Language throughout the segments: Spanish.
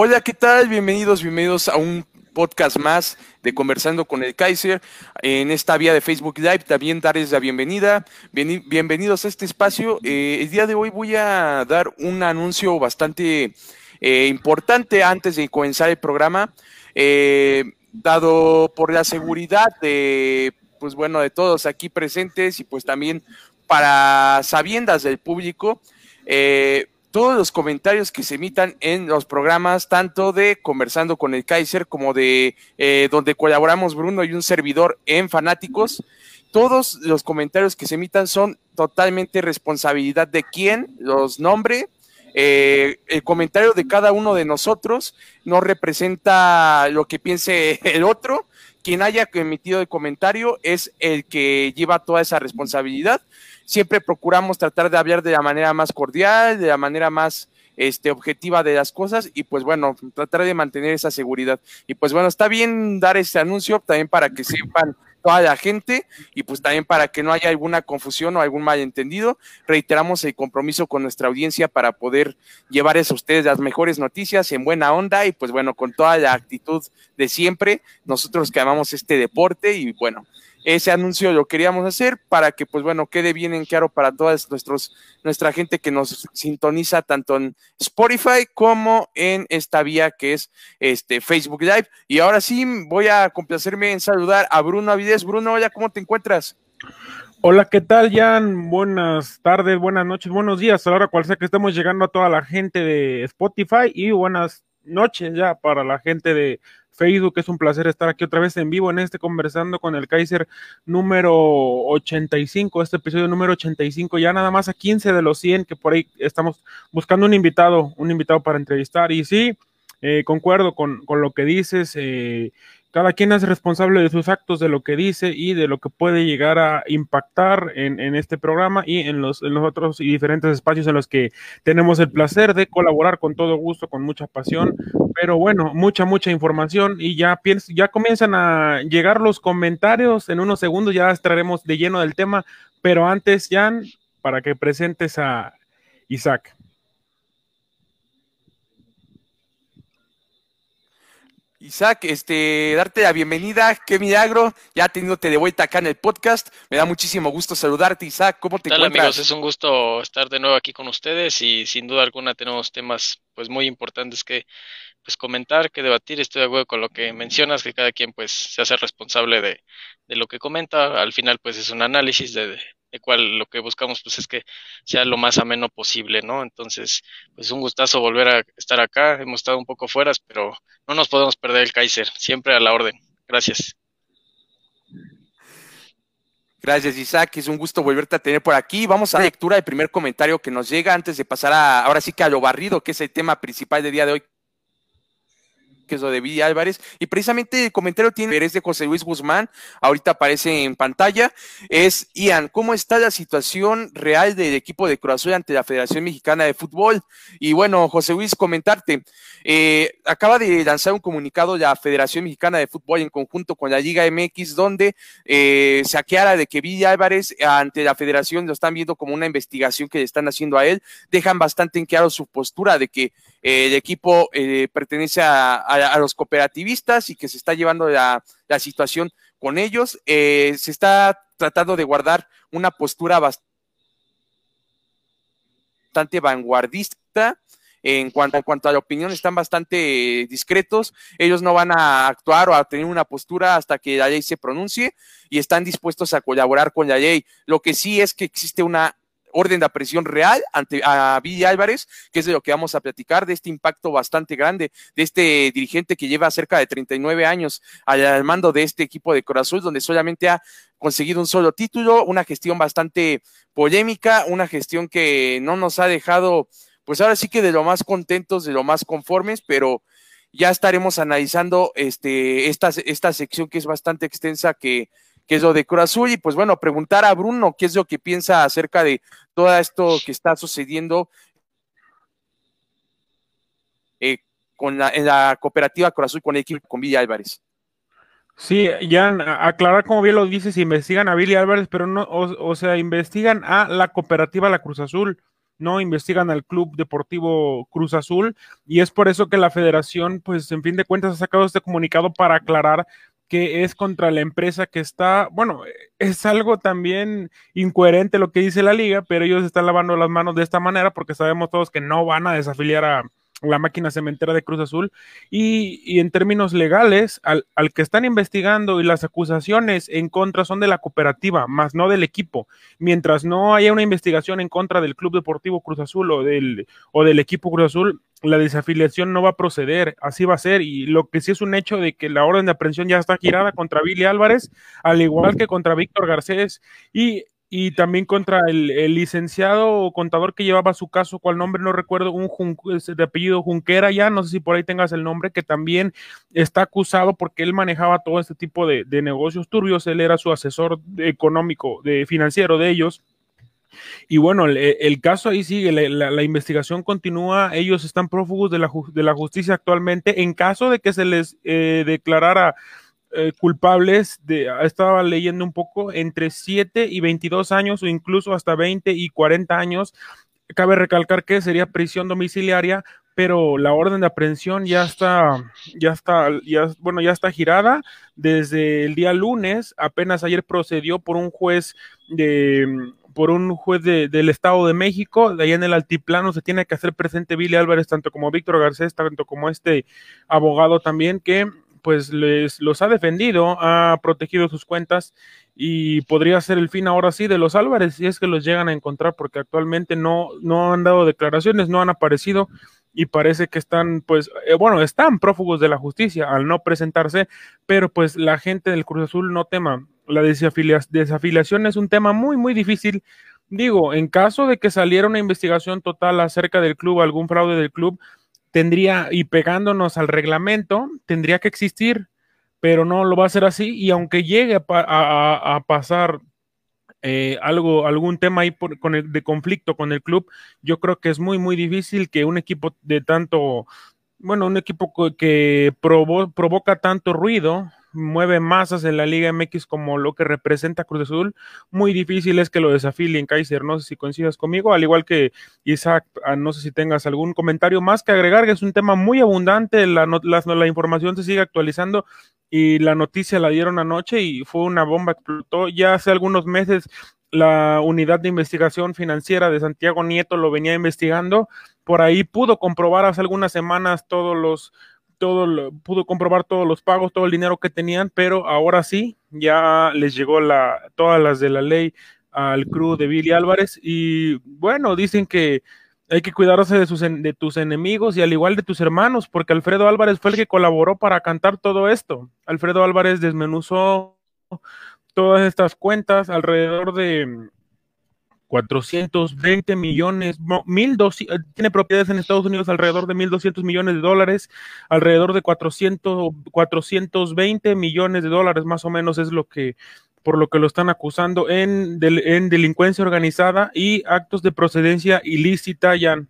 Hola, ¿qué tal? Bienvenidos, bienvenidos a un podcast más de Conversando con el Kaiser en esta vía de Facebook Live. También darles la bienvenida. bienvenidos a este espacio. Eh, el día de hoy voy a dar un anuncio bastante eh, importante antes de comenzar el programa. Eh, dado por la seguridad de, pues bueno, de todos aquí presentes y pues también para sabiendas del público, eh, todos los comentarios que se emitan en los programas, tanto de Conversando con el Kaiser como de eh, donde colaboramos Bruno y un servidor en Fanáticos, todos los comentarios que se emitan son totalmente responsabilidad de quien los nombre. Eh, el comentario de cada uno de nosotros no representa lo que piense el otro. Quien haya emitido el comentario es el que lleva toda esa responsabilidad siempre procuramos tratar de hablar de la manera más cordial, de la manera más este, objetiva de las cosas y pues bueno, tratar de mantener esa seguridad. Y pues bueno, está bien dar este anuncio también para que sepan toda la gente y pues también para que no haya alguna confusión o algún malentendido. Reiteramos el compromiso con nuestra audiencia para poder llevarles a ustedes las mejores noticias en buena onda y pues bueno, con toda la actitud de siempre, nosotros que amamos este deporte y bueno, ese anuncio lo queríamos hacer para que, pues bueno, quede bien en claro para toda nuestra gente que nos sintoniza tanto en Spotify como en esta vía que es este Facebook Live. Y ahora sí, voy a complacerme en saludar a Bruno Avides. Bruno, hola, ¿cómo te encuentras? Hola, ¿qué tal, Jan? Buenas tardes, buenas noches, buenos días. A la hora cual sea que estemos llegando a toda la gente de Spotify y buenas noches ya para la gente de Facebook. Es un placer estar aquí otra vez en vivo en este conversando con el Kaiser número 85, este episodio número 85, ya nada más a 15 de los 100 que por ahí estamos buscando un invitado, un invitado para entrevistar. Y sí, eh, concuerdo con, con, lo que dices. Eh, cada quien es responsable de sus actos, de lo que dice y de lo que puede llegar a impactar en, este programa y en los, otros y diferentes espacios en los que tenemos el placer de colaborar con todo gusto, con mucha pasión. Pero bueno, mucha, mucha información y ya, ya comienzan a llegar los comentarios. En unos segundos ya estaremos de lleno del tema. Pero antes, Jan, para que presentes a Isaac. Isaac, este, darte la bienvenida, qué milagro, ya teniéndote de vuelta acá en el podcast, me da muchísimo gusto saludarte, Isaac, ¿cómo te ¿Qué tal, encuentras? amigos? Es un gusto estar de nuevo aquí con ustedes y sin duda alguna tenemos temas pues muy importantes que pues comentar, que debatir, estoy de acuerdo con lo que mencionas, que cada quien pues se hace responsable de, de lo que comenta, al final pues es un análisis de, de cual lo que buscamos pues es que sea lo más ameno posible, ¿no? Entonces, pues un gustazo volver a estar acá, hemos estado un poco fuera, pero no nos podemos perder el Kaiser, siempre a la orden. Gracias. Gracias, Isaac. Es un gusto volverte a tener por aquí. Vamos a la lectura del primer comentario que nos llega antes de pasar a, ahora sí que a lo barrido, que es el tema principal del día de hoy, que es lo de Villa Álvarez. Y precisamente el comentario tiene es de José Luis Guzmán, ahorita aparece en pantalla. Es Ian, ¿cómo está la situación real del equipo de Cruz ante la Federación Mexicana de Fútbol? Y bueno, José Luis, comentarte. Eh, acaba de lanzar un comunicado la Federación Mexicana de Fútbol en conjunto con la Liga MX, donde eh, se aclara de que Villa Álvarez ante la Federación lo están viendo como una investigación que le están haciendo a él. Dejan bastante en claro su postura de que eh, el equipo eh, pertenece a, los cooperativistas y que se está llevando la, situación con ellos. Eh, se está tratando de guardar una postura bastante vanguardista. En cuanto, en cuanto a la opinión, están bastante discretos. Ellos no van a actuar o a tener una postura hasta que la ley se pronuncie y están dispuestos a colaborar con la ley. Lo que sí es que existe una orden de apresión real ante a Villa Álvarez, que es de lo que vamos a platicar, de este impacto bastante grande, de este dirigente que lleva cerca de 39 años al mando de este equipo de Corazón, donde solamente ha conseguido un solo título, una gestión bastante polémica, una gestión que no nos ha dejado, pues ahora sí que de lo más contentos, de lo más conformes, pero ya estaremos analizando este, esta, esta sección que es bastante extensa que que es lo de Cruz Azul. Y pues bueno, preguntar a Bruno qué es lo que piensa acerca de todo esto que está sucediendo eh, con la, en la cooperativa Cruz Azul con el equipo con Villa Álvarez. Sí, ya aclarar como bien lo dices, investigan a Billy Álvarez, pero no, o, sea, investigan a la cooperativa La Cruz Azul, no investigan al Club Deportivo Cruz Azul y es por eso que la federación, pues en fin de cuentas, ha sacado este comunicado para aclarar que es contra la empresa que está, bueno, es algo también incoherente lo que dice la liga, pero ellos están lavando las manos de esta manera porque sabemos todos que no van a desafiliar a, la máquina cementera de Cruz Azul. Y, en términos legales, al, al, que están investigando y las acusaciones en contra son de la cooperativa, más no del equipo. Mientras no haya una investigación en contra del Club Deportivo Cruz Azul o del, o del equipo Cruz Azul, la desafiliación no va a proceder, así va a ser. Y lo que sí es un hecho de que la orden de aprehensión ya está girada contra Billy Álvarez, al igual que contra Víctor Garcés. Y y también contra el, licenciado o contador que llevaba su caso, cual nombre no recuerdo, un de apellido Junquera ya, no sé si por ahí tengas el nombre, que también está acusado porque él manejaba todo este tipo de, negocios turbios, él era su asesor económico, de financiero de ellos. Y bueno, el, caso ahí sigue, la, investigación continúa, ellos están prófugos de la, de la justicia actualmente. En caso de que se les eh, declarara eh, culpables de, estaba leyendo un poco, entre 7 y 22 años o incluso hasta 20 y 40 años. Cabe recalcar que sería prisión domiciliaria, pero la orden de aprehensión ya está, ya está, ya, bueno, ya está girada desde el día lunes. Apenas ayer procedió por un juez de, por un juez del Estado de México, de ahí en el altiplano se tiene que hacer presente Billy Álvarez, tanto como Víctor Garcés, tanto como este abogado también, que pues les los ha defendido, ha protegido sus cuentas y podría ser el fin ahora sí de los Álvarez si es que los llegan a encontrar porque actualmente no, no han dado declaraciones, no han aparecido y parece que están pues eh, bueno, están prófugos de la justicia al no presentarse, pero pues la gente del Cruz Azul no tema. La desafiliación es un tema muy muy difícil. Digo, en caso de que saliera una investigación total acerca del club, algún fraude del club, tendría, y pegándonos al reglamento, tendría que existir, pero no lo va a hacer así, y aunque llegue a, pasar eh, algo, algún tema ahí con el, de conflicto con el club, yo creo que es muy, muy difícil que un equipo de tanto, bueno, un equipo que provoca tanto ruido, mueve masas en la Liga MX como lo que representa Cruz Azul, muy difícil es que lo desafilien, Kaiser. No sé si coincidas conmigo, al igual que Isaac, ah, no sé si tengas algún comentario más que agregar, que es un tema muy abundante, la, la, información se sigue actualizando y la noticia la dieron anoche y fue una bomba, explotó. Ya hace algunos meses la unidad de investigación financiera de Santiago Nieto lo venía investigando. Por ahí pudo comprobar hace algunas semanas todos los todo pudo comprobar todos los pagos, todo el dinero que tenían, pero ahora sí, ya les llegó la, todas las de la ley al crew de Billy Álvarez y bueno, dicen que hay que cuidarse de, sus, de tus enemigos y al igual de tus hermanos, porque Alfredo Álvarez fue el que colaboró para cantar todo esto. Alfredo Álvarez desmenuzó todas estas cuentas alrededor de 420 millones, eh, tiene propiedades en Estados Unidos alrededor de 1.200 millones de dólares, alrededor de 400, 420 millones de dólares más o menos es lo que, por lo que lo están acusando en, en delincuencia organizada y actos de procedencia ilícita, Jan.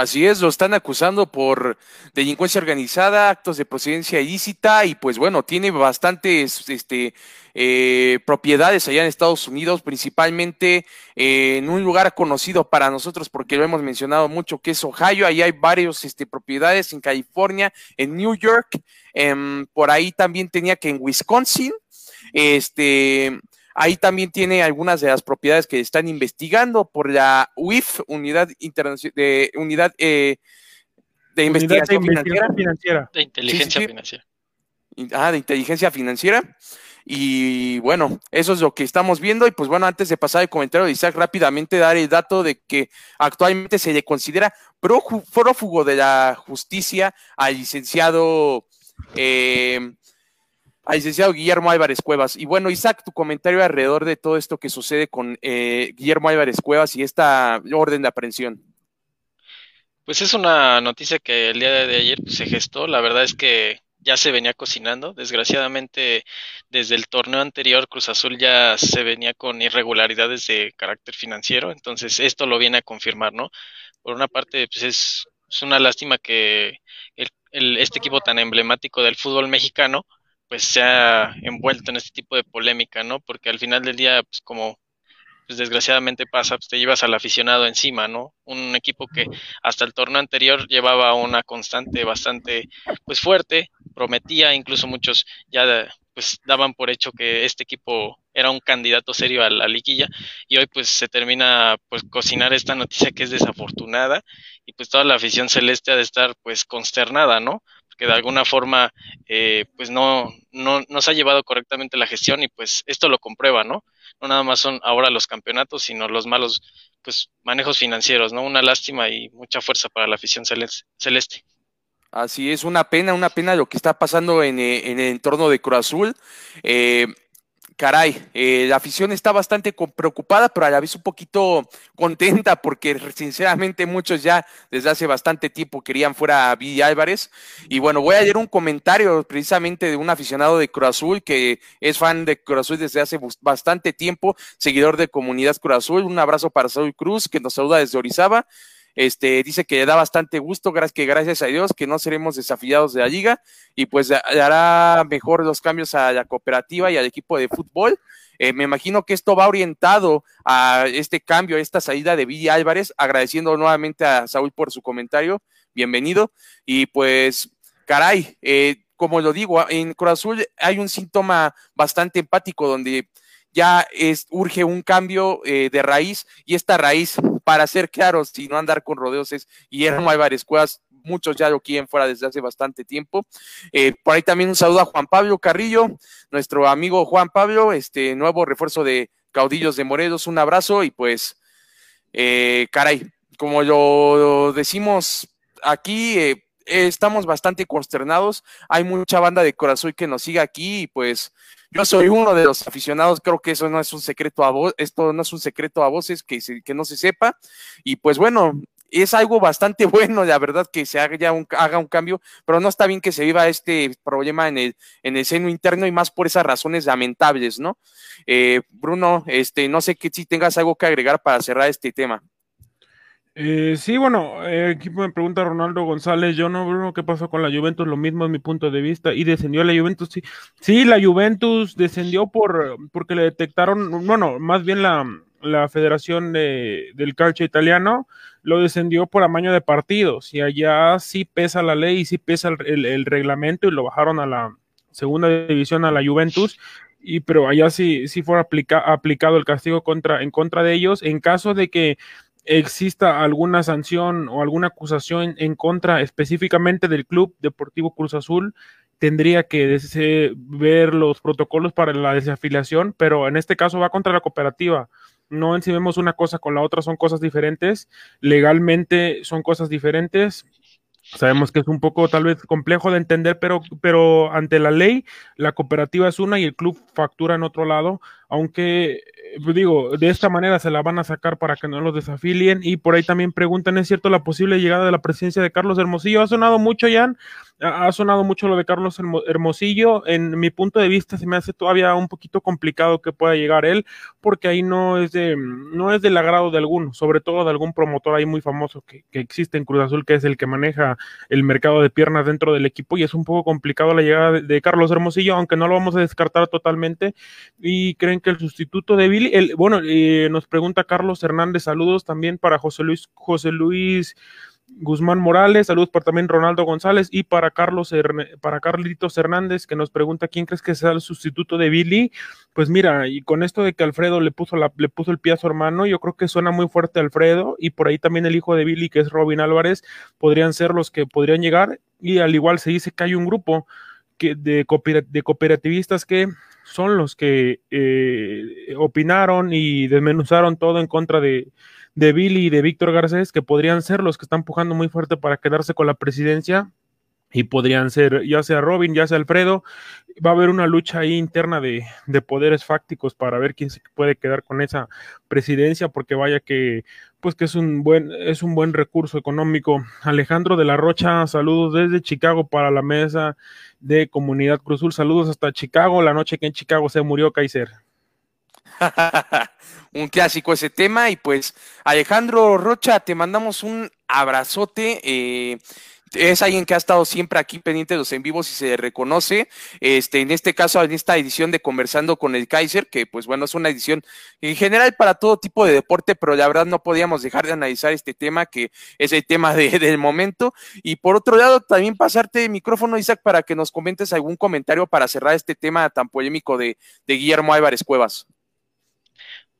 Así es, lo están acusando por delincuencia organizada, actos de procedencia ilícita y pues bueno, tiene bastantes este, eh, propiedades allá en Estados Unidos, principalmente eh, en un lugar conocido para nosotros porque lo hemos mencionado mucho, que es Ohio. Ahí hay varios este, propiedades en California, en New York, em, por ahí también tenía que en Wisconsin. Este, Ahí también tiene algunas de las propiedades que están investigando por la UIF, Unidad Internacional de Unidad eh, de Investigación financiera. De inteligencia financiera. Ah, de inteligencia financiera. Y bueno, eso es lo que estamos viendo. Y pues bueno, antes de pasar el comentario de Isaac, rápidamente dar el dato de que actualmente se le considera prófugo de la justicia al licenciado eh, al licenciado Guillermo Álvarez Cuevas. Y bueno, Isaac, tu comentario alrededor de todo esto que sucede con eh, Guillermo Álvarez Cuevas y esta orden de aprehensión. Pues es una noticia que el día de ayer se gestó. La verdad es que ya se venía cocinando. Desgraciadamente, desde el torneo anterior, Cruz Azul ya se venía con irregularidades de carácter financiero. Entonces, esto lo viene a confirmar, ¿no? Por una parte, pues es, una lástima que este equipo tan emblemático del fútbol mexicano pues se ha envuelto en este tipo de polémica, ¿no? Porque al final del día, pues como pues desgraciadamente pasa, pues te llevas al aficionado encima, ¿no? Un equipo que hasta el torneo anterior llevaba una constante bastante, pues fuerte, prometía, incluso muchos ya pues daban por hecho que este equipo era un candidato serio a la liguilla y hoy pues se termina pues cocinar esta noticia que es desafortunada y pues toda la afición celeste ha de estar pues consternada, ¿no? Porque de alguna forma eh, pues no, no, no se ha llevado correctamente la gestión y pues esto lo comprueba, ¿no? No nada más son ahora los campeonatos, sino los malos pues manejos financieros, ¿no? Una lástima y mucha fuerza para la afición celeste. Así es, una pena, una pena lo que está pasando en, eh, en el entorno de Cruz Azul. Eh, caray, eh, la afición está bastante preocupada, pero a la vez un poquito contenta porque sinceramente muchos ya desde hace bastante tiempo querían fuera a Villa Álvarez. Y bueno, voy a leer un comentario precisamente de un aficionado de Cruz Azul que es fan de Cruz Azul desde hace bastante tiempo, seguidor de Comunidad Cruz Azul. Un abrazo para Saúl Cruz que nos saluda desde Orizaba. Este, dice que le da bastante gusto, que gracias a Dios que no seremos desafiados de la liga y pues hará mejor los cambios a la cooperativa y al equipo de fútbol. Eh, me imagino que esto va orientado a este cambio, a esta salida de Villa Álvarez, agradeciendo nuevamente a Saúl por su comentario, bienvenido. Y pues, caray, eh, como lo digo, en Cruz Azul hay un síntoma bastante empático donde ya urge un cambio eh, de raíz y esta raíz, para ser claros y no andar con rodeos, es Guillermo Álvarez Cuevas, muchos ya lo quieren fuera desde hace bastante tiempo. Eh, por ahí también un saludo a Juan Pablo Carrillo, nuestro amigo Juan Pablo, este nuevo refuerzo de Caudillos de Morelos, un abrazo y pues, eh, caray, como lo decimos aquí, estamos bastante consternados, hay mucha banda de corazón que nos sigue aquí y pues yo soy uno de los aficionados, creo que eso no es un secreto a voz, esto no es un secreto a voces que, que no se sepa. Y pues bueno, es algo bastante bueno, la verdad, que se haga un, haga un cambio, pero no está bien que se viva este problema en el, en el seno interno y más por esas razones lamentables, ¿no? Eh, Bruno, este, no sé que si tengas algo que agregar para cerrar este tema. Eh, sí, bueno, eh, aquí me pregunta Ronaldo González, yo no, Bruno, ¿qué pasó con la Juventus? Lo mismo es mi punto de vista. Y descendió la Juventus, sí. Sí, la Juventus descendió por porque le detectaron, bueno, más bien la, la Federación de, del Calcio Italiano lo descendió por amaño de partidos. Y allá sí pesa la ley y sí pesa el, reglamento y lo bajaron a la segunda división a la Juventus y pero allá sí, sí fue aplicado el castigo contra, en contra de ellos. En caso de que exista alguna sanción o alguna acusación en contra específicamente del Club Deportivo Cruz Azul, tendría que ver los protocolos para la desafiliación, pero en este caso va contra la cooperativa. No encimemos una cosa con la otra, son cosas diferentes. Legalmente son cosas diferentes. Sabemos que es un poco tal vez complejo de entender, pero, pero ante la ley, la cooperativa es una y el club factura en otro lado, aunque pues digo, de esta manera se la van a sacar para que no los desafilien. Y por ahí también preguntan, ¿es cierto la posible llegada de la presidencia de Carlos Hermosillo? Ha sonado mucho, Jan, ha sonado mucho lo de Carlos Hermosillo. En mi punto de vista, se me hace todavía un poquito complicado que pueda llegar él, porque ahí no es de, no es del agrado de alguno, sobre todo de algún promotor ahí muy famoso que, que existe en Cruz Azul, que es el que maneja el mercado de piernas dentro del equipo, y es un poco complicado la llegada de, de Carlos Hermosillo, aunque no lo vamos a descartar totalmente. Y creen que el sustituto de bueno, eh, nos pregunta Carlos Hernández, saludos también para José Luis, José Luis Guzmán Morales, saludos para también Ronaldo González y para Carlos para Carlitos Hernández que nos pregunta quién crees que sea el sustituto de Billy. Pues mira, y con esto de que Alfredo le puso la, le puso el pie a su hermano, yo creo que suena muy fuerte Alfredo y por ahí también el hijo de Billy que es Robin Álvarez podrían ser los que podrían llegar y al igual se dice que hay un grupo que de cooperativistas que son los que eh, opinaron y desmenuzaron todo en contra de, de Billy y de Víctor Garcés, que podrían ser los que están empujando muy fuerte para quedarse con la presidencia y podrían ser ya sea Robin, ya sea Alfredo, va a haber una lucha ahí interna de, de, poderes fácticos para ver quién se puede quedar con esa presidencia, porque vaya que, pues que es un buen, es un buen recurso económico. Alejandro de la Rocha, saludos desde Chicago para la mesa de Comunidad Cruzul, saludos hasta Chicago, la noche que en Chicago se murió Kaiser. un clásico ese tema y pues Alejandro Rocha, te mandamos un abrazote. Eh, es alguien que ha estado siempre aquí pendiente de los en vivos y se reconoce. Este, en este caso, en esta edición de Conversando con el Kaiser, que pues bueno, es una edición en general para todo tipo de deporte, pero la verdad no podíamos dejar de analizar este tema, que es el tema de, del momento. Y por otro lado, también pasarte el micrófono, Isaac, para que nos comentes algún comentario para cerrar este tema tan polémico de Guillermo Álvarez Cuevas.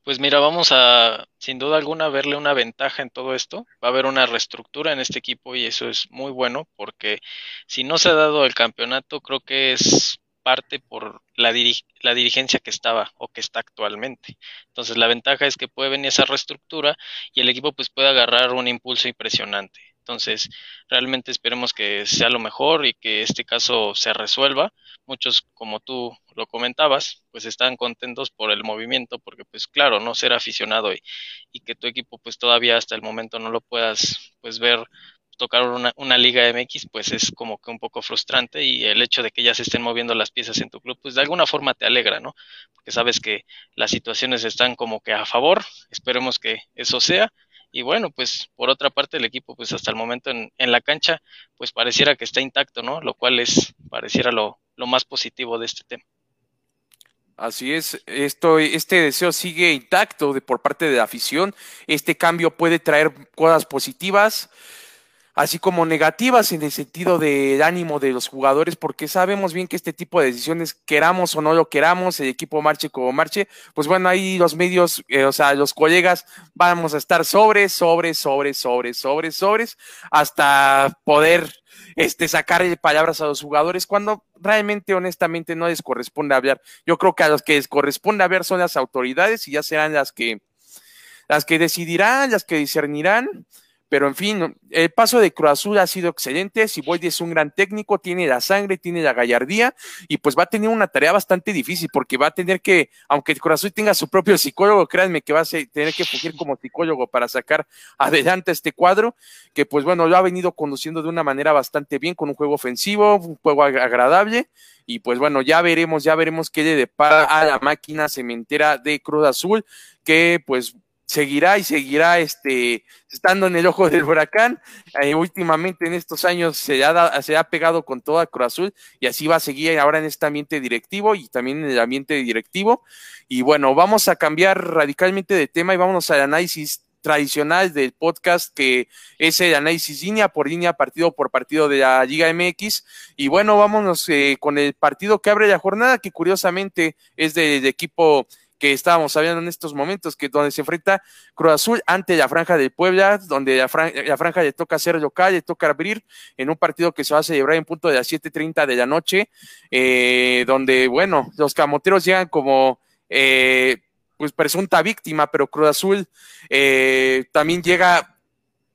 Pues mira, vamos a, sin duda alguna, verle una ventaja en todo esto. Va a haber una reestructura en este equipo y eso es muy bueno porque si no se ha dado el campeonato, creo que es parte por la, la dirigencia que estaba o que está actualmente. Entonces la ventaja es que puede venir esa reestructura y el equipo pues puede agarrar un impulso impresionante. Entonces, realmente esperemos que sea lo mejor y que este caso se resuelva. Muchos, como tú lo comentabas, pues están contentos por el movimiento, porque pues claro, no ser aficionado y, y que tu equipo pues todavía hasta el momento no lo puedas pues ver tocar una, una, liga MX, pues es como que un poco frustrante y el hecho de que ya se estén moviendo las piezas en tu club, pues de alguna forma te alegra, ¿no? Porque sabes que las situaciones están como que a favor, esperemos que eso sea y bueno, pues por otra parte el equipo pues hasta el momento en, en la cancha pues pareciera que está intacto, ¿no? Lo cual es pareciera lo, lo más positivo de este tema. Así es, esto, este deseo sigue intacto de, por parte de la afición. Este cambio puede traer cosas positivas así como negativas en el sentido del ánimo de los jugadores, porque sabemos bien que este tipo de decisiones, queramos o no lo queramos, el equipo marche como marche, pues bueno, ahí los medios, eh, o sea, los colegas vamos a estar sobre, sobre, sobre, sobre, sobre, sobres, hasta poder este, sacar palabras a los jugadores cuando realmente, honestamente, no les corresponde hablar. Yo creo que a los que les corresponde hablar son las autoridades y ya serán las que, las que decidirán, las que discernirán pero en fin, el paso de Cruz Azul ha sido excelente. Siboldi es un gran técnico, tiene la sangre, tiene la gallardía y pues va a tener una tarea bastante difícil porque va a tener que, aunque Cruz Azul tenga su propio psicólogo, créanme que va a tener que fugir como psicólogo para sacar adelante este cuadro, que pues bueno, lo ha venido conduciendo de una manera bastante bien con un juego ofensivo, un juego agradable y pues bueno, ya veremos, ya veremos qué le depara a la máquina cementera de Cruz Azul, que pues seguirá y seguirá este, estando en el ojo del huracán. Eh, últimamente en estos años se ha, se ha pegado con toda Cruz y así va a seguir ahora en este ambiente directivo y también en el ambiente directivo. Y bueno, vamos a cambiar radicalmente de tema y vámonos al análisis tradicional del podcast que es el análisis línea por línea, partido por partido de la Liga MX. Y bueno, vámonos eh, con el partido que abre la jornada, que curiosamente es del equipo que estábamos hablando en estos momentos, que donde se enfrenta Cruz Azul ante la Franja de Puebla, donde la, Franja le toca ser local, le toca abrir en un partido que se va a celebrar en punto de las 7.30 de la noche, eh, donde, bueno, los camoteros llegan como... Eh, pues presunta víctima, pero Cruz Azul eh, también llega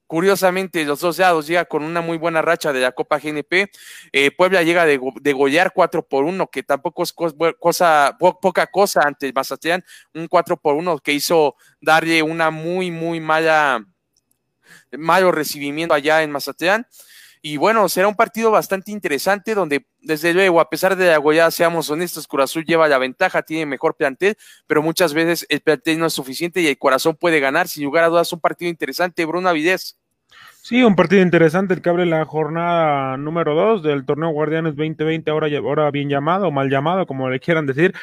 Curiosamente, los dos lados llega con una muy buena racha de la Copa GNP. Eh, Puebla llega de, de golear 4 por 1, que tampoco es cosa, poca cosa ante el Mazatlán. Un 4 por 1 que hizo darle una muy, muy mala, malo recibimiento allá en Mazatlán. Y bueno, será un partido bastante interesante donde, desde luego, a pesar de la goleada, seamos honestos, Cruz Azul lleva la ventaja, tiene mejor plantel, pero muchas veces el plantel no es suficiente y el corazón puede ganar. Sin lugar a dudas, un partido interesante, Bruno Avidez. Sí, un partido interesante el que abre la jornada número 2 del torneo Guardianes 2020, ahora, ahora bien llamado, mal llamado, como le quieran decir.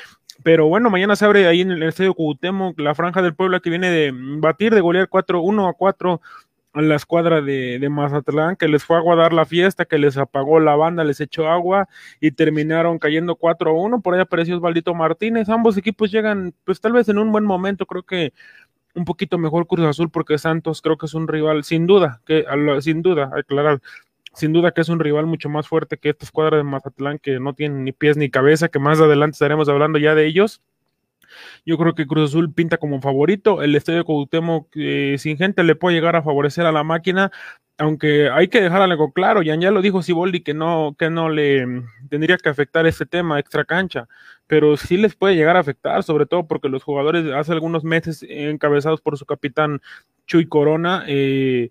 Pero bueno, mañana se abre ahí en el estadio Cuauhtémoc la franja del pueblo que viene de batir, de golear 4-1 a 4 a la escuadra de, de, Mazatlán, que les fue a guardar la fiesta, que les apagó la banda, les echó agua y terminaron cayendo 4-1. Por ahí apareció Osvaldito Martínez. Ambos equipos llegan, pues tal vez en un buen momento, creo que un poquito mejor Cruz Azul, porque Santos creo que es un rival, sin duda, que sin duda, aclarar, sin duda que es un rival mucho más fuerte que esta escuadra de Mazatlán, que no tiene ni pies ni cabeza, que más adelante estaremos hablando ya de ellos yo creo que Cruz Azul pinta como favorito. El estadio Cuauhtémoc eh, sin gente le puede llegar a favorecer a la máquina, aunque hay que dejar algo claro. Ya, ya lo dijo Siboldi que no, que no le mm, tendría que afectar este tema extra cancha, pero sí les puede llegar a afectar, sobre todo porque los jugadores hace algunos meses encabezados por su capitán Chuy Corona, eh,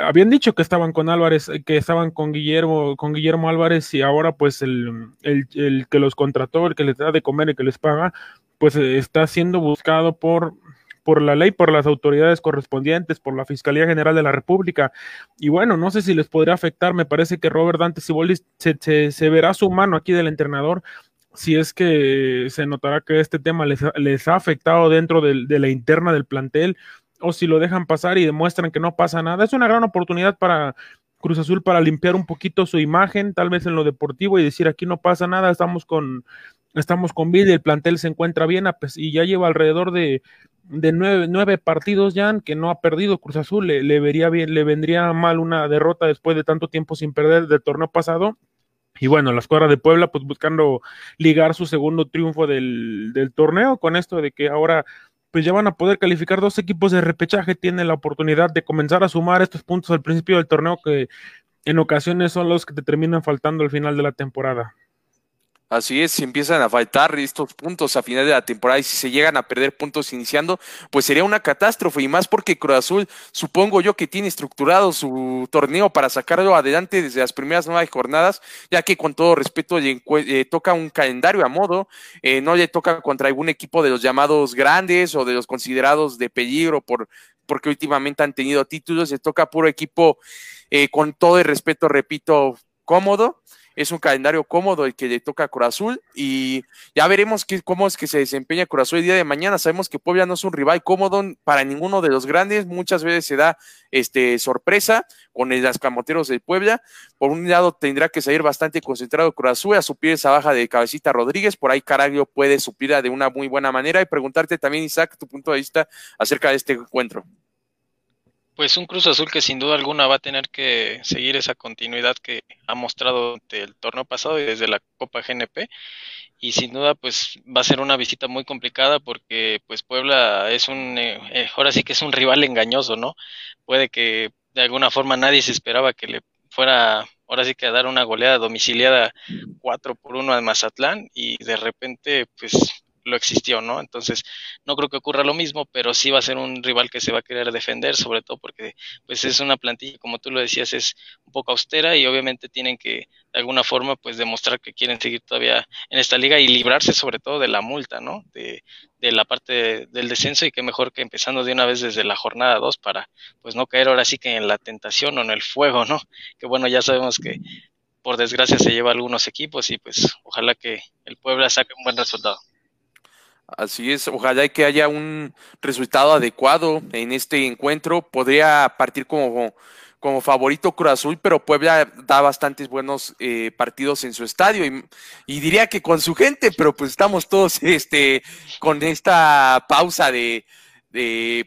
habían dicho que estaban con Álvarez, que estaban con Guillermo, con Guillermo Álvarez y ahora pues el, el, el que los contrató, el que les da de comer y que les paga, pues está siendo buscado por por la ley, por las autoridades correspondientes, por la Fiscalía General de la República. Y bueno, no sé si les podría afectar, me parece que Robert Dante Siboldi se, se, verá su mano aquí del entrenador si es que se notará que este tema les, les ha afectado dentro de la interna del plantel o si lo dejan pasar y demuestran que no pasa nada. Es una gran oportunidad para Cruz Azul para limpiar un poquito su imagen, tal vez en lo deportivo y decir aquí no pasa nada, estamos con estamos con vida, el plantel se encuentra bien y ya lleva alrededor de, de nueve, partidos ya que no ha perdido Cruz Azul, le, vería bien, le vendría mal una derrota después de tanto tiempo sin perder del torneo pasado. Y bueno, la escuadra de Puebla, pues buscando ligar su segundo triunfo del, del torneo, con esto de que ahora pues ya van a poder calificar dos equipos de repechaje, tienen la oportunidad de comenzar a sumar estos puntos al principio del torneo que en ocasiones son los que te terminan faltando al final de la temporada. Así es, si empiezan a faltar estos puntos a final de la temporada y si se llegan a perder puntos iniciando, pues sería una catástrofe y más porque Cruz Azul, supongo yo que tiene estructurado su torneo para sacarlo adelante desde las primeras nueve jornadas, ya que con todo respeto le, eh, toca un calendario a modo, eh, no le toca contra algún equipo de los llamados grandes o de los considerados de peligro por porque últimamente han tenido títulos, le toca puro equipo eh, con todo el respeto, repito, cómodo es un calendario cómodo el que le toca a Cruz Azul y ya veremos cómo es que se desempeña Cruz Azul el día de mañana. Sabemos que Puebla no es un rival cómodo para ninguno de los grandes, muchas veces se da este, sorpresa con el, las camoteros de Puebla. Por un lado tendrá que salir bastante concentrado Cruz Azul a suplir esa baja de Cabecita Rodríguez, por ahí Caraglio puede suplirla de una muy buena manera y preguntarte también, Isaac, tu punto de vista acerca de este encuentro. Pues un Cruz Azul que sin duda alguna va a tener que seguir esa continuidad que ha mostrado durante el torneo pasado y desde la Copa GNP y sin duda pues va a ser una visita muy complicada porque pues Puebla es un eh, eh, ahora sí que es un rival engañoso, ¿no? Puede que de alguna forma nadie se esperaba que le fuera ahora sí que a dar una goleada domiciliada 4 por 1 al Mazatlán y de repente pues lo existió, ¿no? Entonces, no creo que ocurra lo mismo, pero sí va a ser un rival que se va a querer defender, sobre todo porque pues es una plantilla, como tú lo decías, es un poco austera y obviamente tienen que de alguna forma pues demostrar que quieren seguir todavía en esta liga y librarse sobre todo de la multa, ¿no? De, de la parte del descenso y que mejor que empezando de una vez desde la jornada 2 para pues no caer ahora sí que en la tentación o en el fuego, ¿no? Que bueno, ya sabemos que por desgracia se lleva algunos equipos y pues ojalá que el Puebla saque un buen resultado. Así es, ojalá que haya un resultado adecuado en este encuentro. Podría partir como, como favorito Cruz Azul, pero Puebla da bastantes buenos eh, partidos en su estadio y, diría que con su gente, pero pues estamos todos este, con esta pausa de, de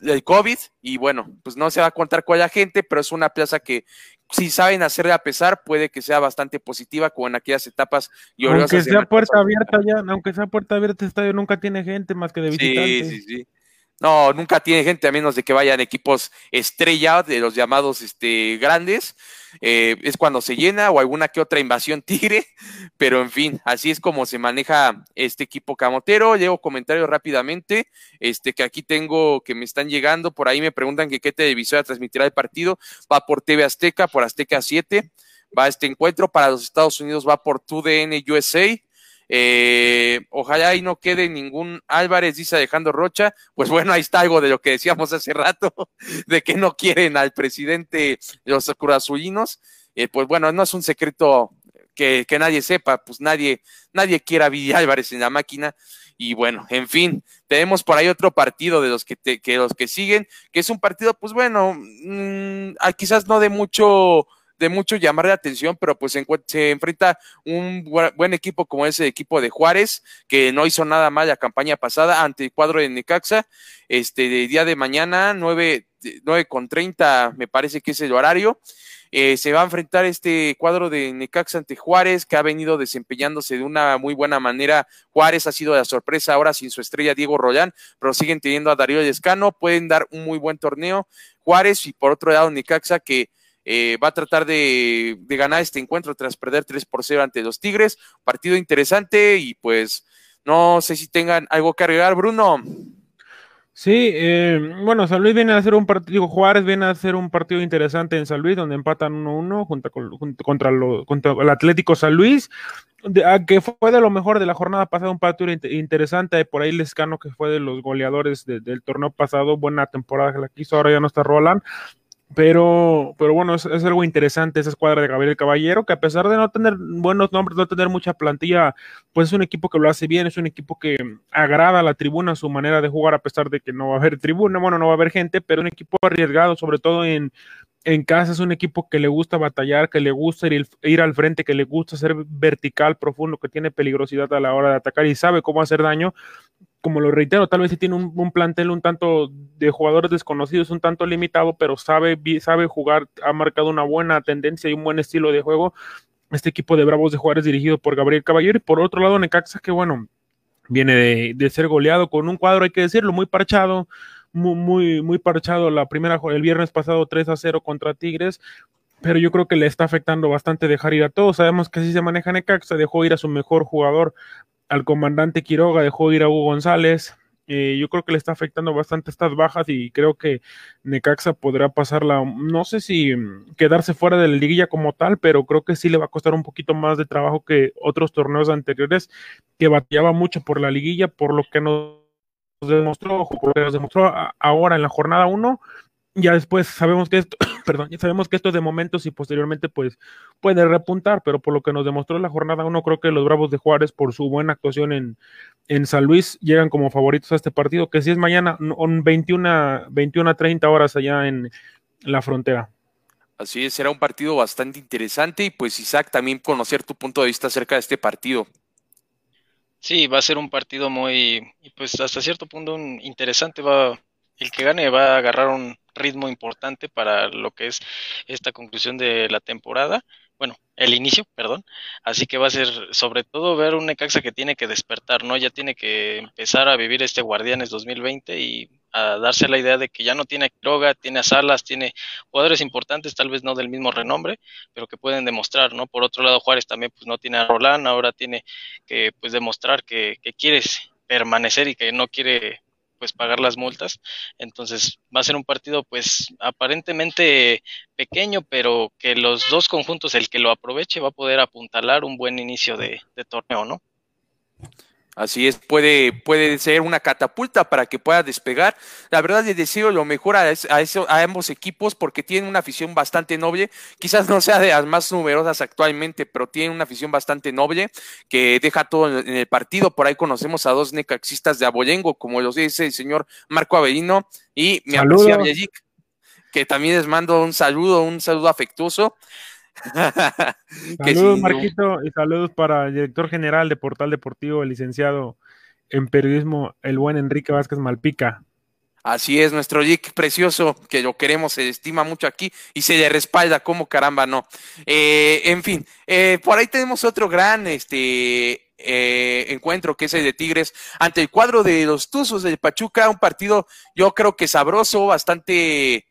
del COVID y bueno, pues no se va a contar con la gente, pero es una plaza que, si saben hacerle a pesar, puede que sea bastante positiva, como en aquellas etapas. Y aunque sea puerta abierta ya, aunque sea puerta abierta, el estadio nunca tiene gente más que de visitantes. Sí, sí, sí. No, nunca tiene gente, a menos de que vayan equipos estrella de los llamados este, grandes. Eh, es cuando se llena o alguna que otra invasión tigre, pero en fin, así es como se maneja este equipo camotero. Llevo comentarios rápidamente, este que aquí tengo que me están llegando, por ahí me preguntan que qué televisora transmitirá el partido, va por TV Azteca, por Azteca 7, va este encuentro para los Estados Unidos, va por TUDN USA, eh, ojalá y no quede ningún Álvarez, dice Alejandro Rocha. Pues bueno, ahí está algo de lo que decíamos hace rato, de que no quieren al presidente de los curazulinos. Eh, pues bueno, no es un secreto que, nadie sepa, pues nadie, nadie quiere a Álvarez en la máquina. Y bueno, en fin, tenemos por ahí otro partido de los que, que los que siguen, que es un partido, pues bueno, mm, quizás no de mucho de mucho llamar la atención, pero pues se, enfrenta un buen equipo como ese equipo de Juárez, que no hizo nada mal la campaña pasada ante el cuadro de Necaxa, este de día de mañana, nueve con treinta me parece que es el horario. Eh, se va a enfrentar este cuadro de Necaxa ante Juárez, que ha venido desempeñándose de una muy buena manera. Juárez ha sido la sorpresa ahora sin su estrella Diego Rollán, pero siguen teniendo a Darío Lescano, pueden dar un muy buen torneo. Juárez y por otro lado Necaxa que eh, va a tratar de, ganar este encuentro tras perder 3 por 0 ante los Tigres. Partido interesante y pues no sé si tengan algo que agregar, Bruno. Sí, eh, bueno, San Luis viene a hacer un partido, Juárez viene a hacer un partido interesante en San Luis, donde empatan 1-1 junto, contra, contra el Atlético San Luis, que fue de lo mejor de la jornada pasada, un partido interesante, por ahí Lescano, que fue de los goleadores del torneo pasado, buena temporada que la quiso, ahora ya no está Roland, pero, pero bueno, es, algo interesante esa escuadra de Gabriel Caballero, que a pesar de no tener buenos nombres, no tener mucha plantilla, pues es un equipo que lo hace bien, es un equipo que agrada a la tribuna su manera de jugar, a pesar de que no va a haber tribuna, bueno, no va a haber gente, pero un equipo arriesgado, sobre todo en, en casa, es un equipo que le gusta batallar, que le gusta ir, ir al frente, que le gusta ser vertical, profundo, que tiene peligrosidad a la hora de atacar y sabe cómo hacer daño como lo reitero, tal vez sí tiene un, plantel un tanto de jugadores desconocidos, un tanto limitado, pero sabe, sabe jugar, ha marcado una buena tendencia y un buen estilo de juego. Este equipo de Bravos de Juárez dirigido por Gabriel Caballero y por otro lado Necaxa que bueno, viene de, ser goleado con un cuadro, hay que decirlo, muy parchado, muy, muy, muy parchado la primera, el viernes pasado 3 a 0 contra Tigres, pero yo creo que le está afectando bastante dejar ir a todos. Sabemos que así se maneja Necaxa, dejó ir a su mejor jugador al comandante Quiroga, dejó ir a Hugo González. Eh, yo creo que le está afectando bastante estas bajas y creo que Necaxa podrá pasarla, no sé si quedarse fuera de la liguilla como tal, pero creo que sí le va a costar un poquito más de trabajo que otros torneos anteriores que batallaba mucho por la liguilla, por lo que nos demostró, por lo que nos demostró ahora en la jornada 1 ya después sabemos que esto, perdón, ya sabemos que esto es de momentos y posteriormente pues puede repuntar, pero por lo que nos demostró la jornada uno, creo que los Bravos de Juárez por su buena actuación en, en San Luis llegan como favoritos a este partido, que si es mañana, 21, 21 a 30 horas allá en la frontera. Así es, será un partido bastante interesante y pues Isaac también conocer tu punto de vista acerca de este partido. Sí, va a ser un partido muy, pues hasta cierto punto interesante, va, el que gane va a agarrar un ritmo importante para lo que es esta conclusión de la temporada. Bueno, el inicio, perdón. Así que va a ser sobre todo ver un Necaxa que tiene que despertar, ¿no? Ya tiene que empezar a vivir este Guardianes 2020 y a darse la idea de que ya no tiene a Quiroga, tiene a Salas, tiene jugadores importantes, tal vez no del mismo renombre, pero que pueden demostrar, ¿no? Por otro lado, Juárez también pues no tiene a Rolán, ahora tiene que pues demostrar que, que quiere permanecer y que no quiere pues pagar las multas. Entonces va a ser un partido pues aparentemente pequeño, pero que los dos conjuntos, el que lo aproveche, va a poder apuntalar un buen inicio de, de torneo, ¿no? Así es, puede, puede ser una catapulta para que pueda despegar. La verdad le deseo lo mejor a, a, ambos equipos porque tienen una afición bastante noble. Quizás no sea de las más numerosas actualmente, pero tienen una afición bastante noble que deja todo en el partido. Por ahí conocemos a dos necaxistas de Aboyengo, como los dice el señor Marco Avelino y mi apreciable que también les mando un saludo, un saludo afectuoso. saludos, Marquito, y saludos para el director general de Portal Deportivo, el licenciado en periodismo, el buen Enrique Vázquez Malpica. Así es, nuestro Jick precioso, que lo queremos, se estima mucho aquí y se le respalda, como caramba no. Eh, en fin, eh, por ahí tenemos otro gran este, eh, encuentro que es el de Tigres ante el cuadro de los Tuzos del Pachuca, un partido yo creo que sabroso, bastante,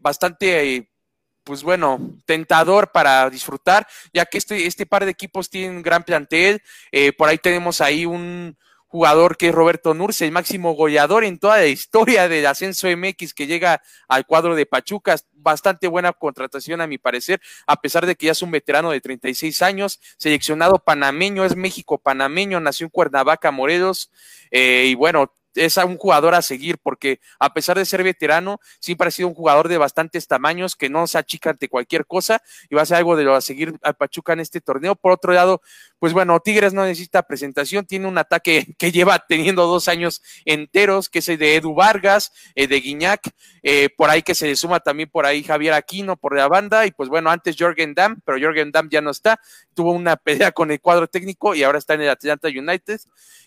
bastante pues bueno, tentador para disfrutar, ya que este, este par de equipos tienen un gran plantel. Eh, por ahí tenemos ahí un jugador que es Roberto Nurse, el máximo goleador en toda la historia del ascenso MX que llega al cuadro de Pachuca. Bastante buena contratación a mi parecer, a pesar de que ya es un veterano de 36 años, seleccionado panameño, es México panameño, nació en Cuernavaca, Morelos, eh, y bueno, es un jugador a seguir porque a pesar de ser veterano, siempre ha sido un jugador de bastantes tamaños que no se achica ante cualquier cosa y va a ser algo de lo a seguir al Pachuca en este torneo. Por otro lado, pues bueno, Tigres no necesita presentación, tiene un ataque que lleva teniendo dos años enteros, que es el de Edu Vargas, eh, de Guiñac, eh, por ahí que se le suma también por ahí Javier Aquino por la banda, y pues bueno, antes Jorgen Damm, pero Jorgen Damm ya no está, tuvo una pelea con el cuadro técnico y ahora está en el Atlanta United.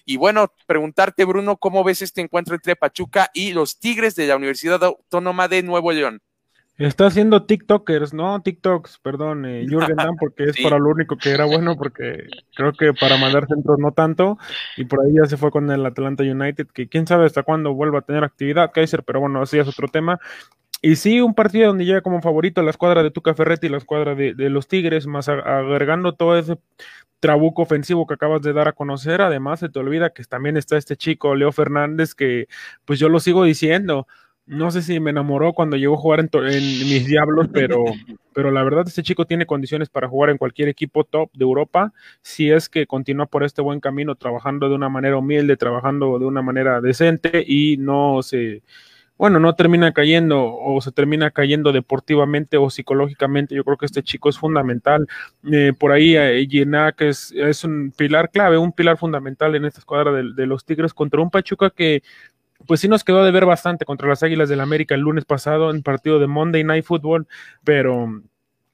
Y bueno, preguntarte, Bruno, ¿cómo ves este encuentro entre Pachuca y los Tigres de la Universidad Autónoma de Nuevo León? Está haciendo TikTokers, no TikToks, perdón, eh, Jürgen Damm, porque es para lo único que era bueno, porque creo que para mandar centros no tanto, y por ahí ya se fue con el Atlanta United, que quién sabe hasta cuándo vuelva a tener actividad, Kaiser, pero bueno, así es otro tema. y sí, un partido donde llega como favorito la escuadra de Tuca Ferretti y la escuadra de, los Tigres, más agregando todo ese trabuco ofensivo que acabas de dar a conocer. Además, se te olvida que también está este chico, Leo Fernández, que pues yo lo sigo diciendo. No sé si me enamoró cuando llegó a jugar en, mis Diablos, pero, pero la verdad este chico tiene condiciones para jugar en cualquier equipo top de Europa si es que continúa por este buen camino, trabajando de una manera humilde, trabajando de una manera decente y no se bueno, no termina cayendo o se termina cayendo deportivamente o psicológicamente. Yo creo que este chico es fundamental. Eh, por ahí eh, es, es, un pilar clave, un pilar fundamental en esta escuadra de, de, los Tigres contra un Pachuca que pues sí nos quedó de ver bastante contra las Águilas del América el lunes pasado en partido de Monday Night Football, pero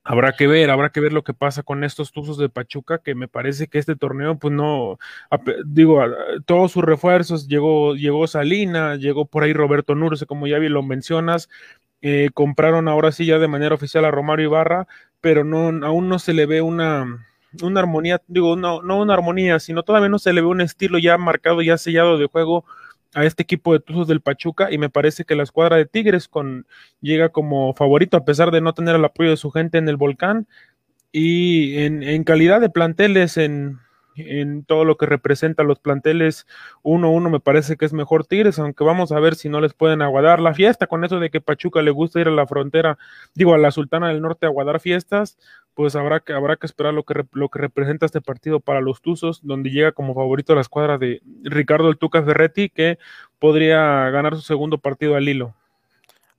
Habrá que ver, habrá que ver lo que pasa con estos Tuzos de Pachuca, que me parece que este torneo, pues no, digo, todos sus refuerzos, llegó, llegó Salina, llegó por ahí Roberto Nurse, como ya bien lo mencionas, eh, compraron ahora sí ya de manera oficial a Romario Ibarra, pero no, aún no se le ve una, una armonía, digo, no, no una armonía, sino todavía no se le ve un estilo ya marcado, ya sellado de juego a este equipo de Tuzos del Pachuca y me parece que la escuadra de Tigres con, llega como favorito a pesar de no tener el apoyo de su gente en el volcán y en, en calidad de planteles en, en todo lo que representa los planteles 1-1 me parece que es mejor Tigres, aunque vamos a ver si no les pueden aguadar la fiesta con eso de que Pachuca le gusta ir a la frontera, digo a la Sultana del Norte a aguadar fiestas, pues habrá que, habrá que esperar lo que, lo que representa este partido para los Tuzos, donde llega como favorito la escuadra de Ricardo El Tuca Ferretti, que podría ganar su segundo partido al hilo.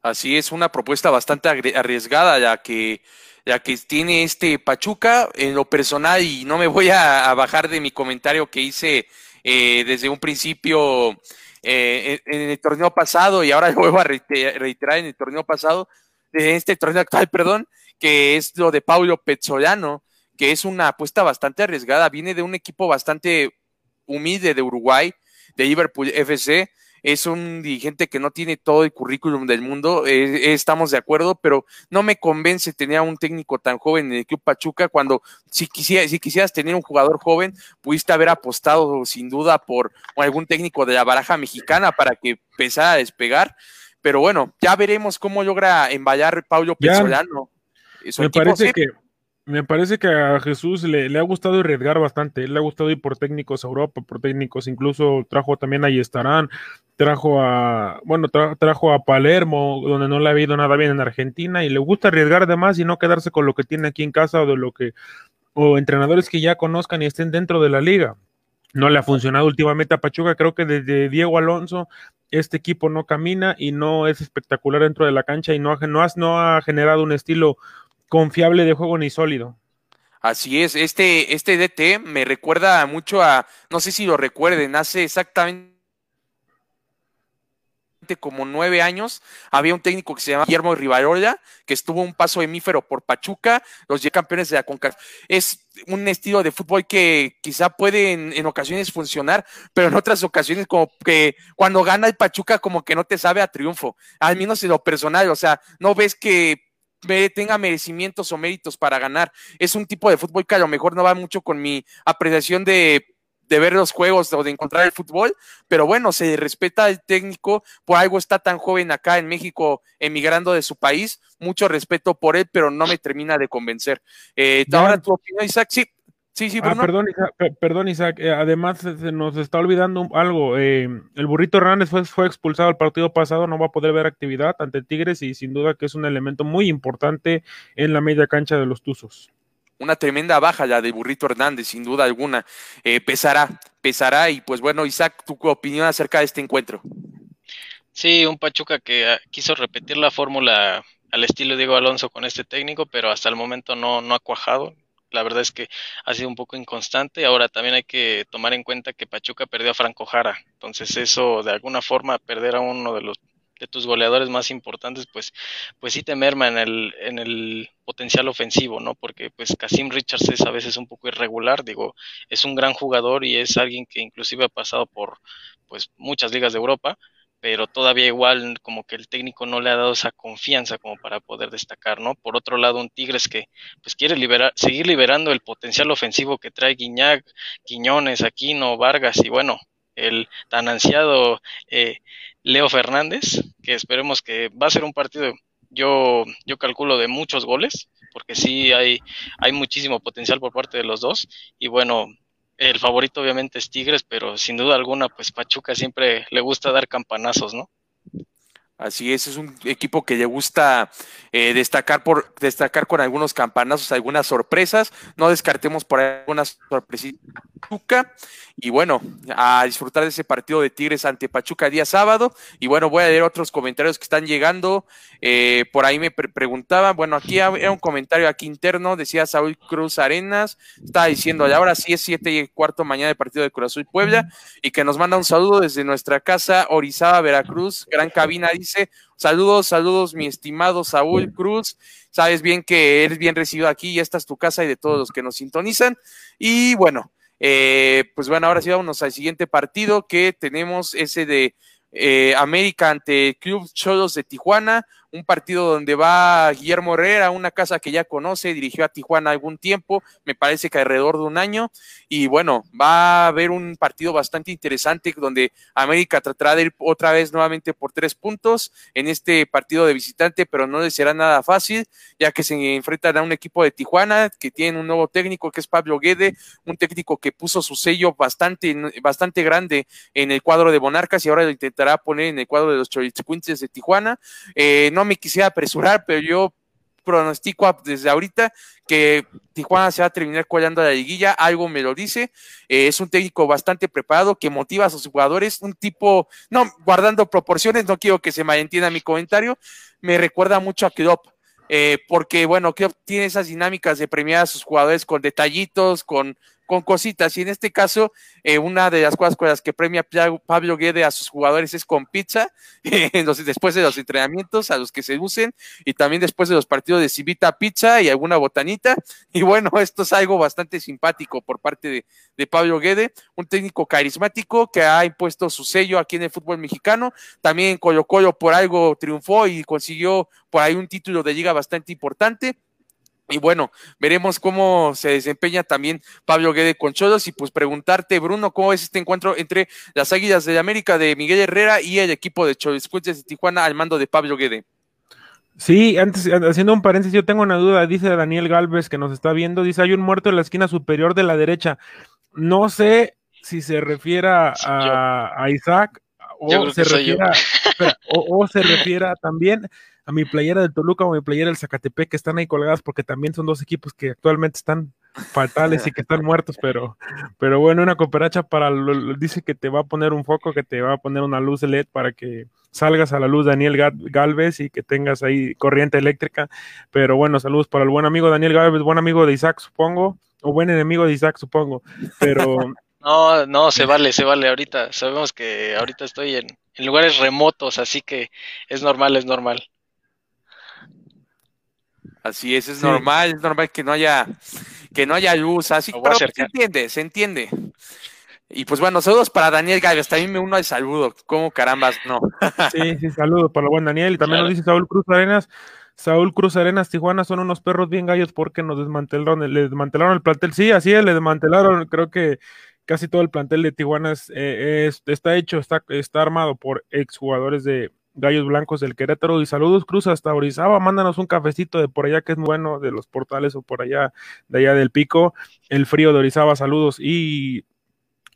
Así es, una propuesta bastante arriesgada, ya que ya que tiene este Pachuca en lo personal y no me voy a, bajar de mi comentario que hice eh, desde un principio eh, en, el torneo pasado y ahora lo vuelvo a reiterar en el torneo pasado, en este torneo actual, perdón, que es lo de Paulo Pezzolano, que es una apuesta bastante arriesgada, viene de un equipo bastante humilde de Uruguay, de Liverpool FC, es un dirigente que no tiene todo el currículum del mundo, eh, estamos de acuerdo, pero no me convence tener a un técnico tan joven en el Club Pachuca cuando si, si quisieras tener un jugador joven, pudiste haber apostado sin duda por algún técnico de la baraja mexicana para que empezara a despegar, pero bueno, ya veremos cómo logra emballar Paulo Pezzolano. Me parece que me parece que a Jesús le, ha gustado arriesgar bastante. Le ha gustado ir por técnicos a Europa, por técnicos, incluso trajo también a Yestarán, trajo a, bueno, trajo a Palermo, donde no le ha habido nada bien en Argentina, y le gusta arriesgar además y no quedarse con lo que tiene aquí en casa o de lo que, o entrenadores que ya conozcan y estén dentro de la liga. No le ha funcionado últimamente a Pachuca, creo que desde Diego Alonso este equipo no camina y no es espectacular dentro de la cancha y no ha, no ha generado un estilo confiable de juego ni sólido. Así es, este, este DT me recuerda mucho a, no sé si lo recuerden, hace exactamente como nueve años, había un técnico que se llama Guillermo Rivarola, que estuvo un paso hemífero por Pachuca, los campeones de la CONCACAF. Es un estilo de fútbol que quizá puede en, en, ocasiones funcionar, pero en otras ocasiones como que cuando gana el Pachuca como que no te sabe a triunfo, al menos en lo personal, o sea, no ves que tenga merecimientos o méritos para ganar. Es un tipo de fútbol que a lo mejor no va mucho con mi apreciación de, ver los juegos o de encontrar el fútbol, pero bueno, se respeta al técnico, por algo está tan joven acá en México, emigrando de su país, mucho respeto por él, pero no me termina de convencer. Eh, ahora tu opinión, Isaac, sí. Sí, sí, ah, perdón, Isaac, perdón, Isaac. Eh, además, se nos está olvidando algo. Eh, el burrito Hernández fue, fue, expulsado el partido pasado, no va a poder ver actividad ante Tigres y sin duda que es un elemento muy importante en la media cancha de los Tuzos. Una tremenda baja la de burrito Hernández, sin duda alguna. Eh, pesará, pesará. Y pues bueno, Isaac, tu opinión acerca de este encuentro. Sí, un Pachuca que ah, quiso repetir la fórmula al estilo Diego Alonso con este técnico, pero hasta el momento no, no ha cuajado la verdad es que ha sido un poco inconstante. Ahora también hay que tomar en cuenta que Pachuca perdió a Franco Jara, entonces eso de alguna forma perder a uno de los de tus goleadores más importantes, pues, pues sí te merma en el, en el potencial ofensivo, ¿no? Porque pues Casim Richards es a veces un poco irregular, digo, es un gran jugador y es alguien que inclusive ha pasado por pues muchas ligas de Europa, pero todavía igual como que el técnico no le ha dado esa confianza como para poder destacar, ¿no? Por otro lado, un Tigres que pues quiere liberar, seguir liberando el potencial ofensivo que trae Guiñac, Quiñones, Aquino, Vargas y bueno, el tan ansiado eh, Leo Fernández, que esperemos que va a ser un partido yo, yo calculo de muchos goles, porque sí hay, hay muchísimo potencial por parte de los dos. Y bueno, el favorito obviamente es Tigres, pero sin duda alguna, pues Pachuca siempre le gusta dar campanazos, ¿no? Así es, es un equipo que le gusta eh, destacar por destacar con algunos campanazos, algunas sorpresas. No descartemos por algunas sorpresitas y bueno, a disfrutar de ese partido de Tigres ante Pachuca día sábado. Y bueno, voy a leer otros comentarios que están llegando. Eh, por ahí me preguntaba, bueno, aquí era un comentario aquí interno, decía Saúl Cruz Arenas, estaba diciendo, ahora sí es siete y cuarto mañana de partido de Cruz Azul Puebla, y que nos manda un saludo desde nuestra casa, Orizaba, Veracruz, gran cabina, dice, saludos, saludos, mi estimado Saúl Cruz, sabes bien que eres bien recibido aquí, y esta es tu casa y de todos los que nos sintonizan. Y bueno, eh, pues bueno, ahora sí vámonos al siguiente partido que tenemos ese de eh, América ante Club Cholos de Tijuana un partido donde va Guillermo Herrera, una casa que ya conoce, dirigió a Tijuana algún tiempo, me parece que alrededor de un año, y bueno, va a haber un partido bastante interesante donde América tratará de ir otra vez nuevamente por tres puntos en este partido de visitante, pero no le será nada fácil, ya que se enfrentan a un equipo de Tijuana que tiene un nuevo técnico que es Pablo Guede, un técnico que puso su sello bastante, bastante grande en el cuadro de Monarcas y ahora lo intentará poner en el cuadro de los Chorichicuinches de Tijuana. Eh, no me quisiera apresurar, pero yo pronostico desde ahorita que Tijuana se va a terminar colando a la liguilla, algo me lo dice, eh, es un técnico bastante preparado que motiva a sus jugadores, un tipo, no, guardando proporciones, no quiero que se malentienda mi comentario, me recuerda mucho a Klopp, eh, porque bueno, Klopp tiene esas dinámicas de premiar a sus jugadores con detallitos, con con cositas. Y en este caso, eh, una de las cosas con las que premia Pablo Guede a sus jugadores es con pizza, después de los entrenamientos a los que se usen, y también después de los partidos de Civita Pizza y alguna botanita. Y bueno, esto es algo bastante simpático por parte de, Pablo Guede, un técnico carismático que ha impuesto su sello aquí en el fútbol mexicano. También Colo Colo por algo triunfó y consiguió por ahí un título de liga bastante importante y bueno, veremos cómo se desempeña también Pablo Guede con Cholos y pues preguntarte, Bruno, ¿cómo es este encuentro entre las Águilas de América de Miguel Herrera y el equipo de Cholos de Tijuana al mando de Pablo Guede? Sí, antes, haciendo un paréntesis, yo tengo una duda, dice Daniel Galvez que nos está viendo, dice, hay un muerto en la esquina superior de la derecha. No sé si se refiere a, Isaac o se, refiera, o se refiera también a mi playera del Toluca o mi playera del Zacatepec que están ahí colgadas porque también son dos equipos que actualmente están fatales y que están muertos, pero, pero bueno, una cooperacha para, dice que te va a poner un foco, que te va a poner una luz LED para que salgas a la luz Daniel Galvez y que tengas ahí corriente eléctrica, pero bueno, saludos para el buen amigo Daniel Galvez, buen amigo de Isaac, supongo, o buen enemigo de Isaac, supongo, pero... No, no, se vale, se vale ahorita. Sabemos que ahorita estoy en lugares remotos, así que es normal, es normal. Así es, es normal, es normal que no haya, que no haya luz, así, pero se entiende, se entiende. Y pues bueno, saludos para Daniel Galvez, también me uno al saludo, como carambas, no. Sí, sí, saludos para el buen Daniel, y también nos dice Saúl Cruz Arenas, Saúl Cruz Arenas, Tijuana son unos perros bien gallos porque nos desmantelaron, le desmantelaron el plantel, sí, así es, le desmantelaron, creo que casi todo el plantel de Tijuana eh, está hecho, está, está armado por exjugadores de, Gallos Blancos del Querétaro. Y saludos, Cruz, hasta Orizaba. Mándanos un cafecito de por allá que es bueno, de los portales o por allá, de allá del pico. El frío de Orizaba, saludos. Y,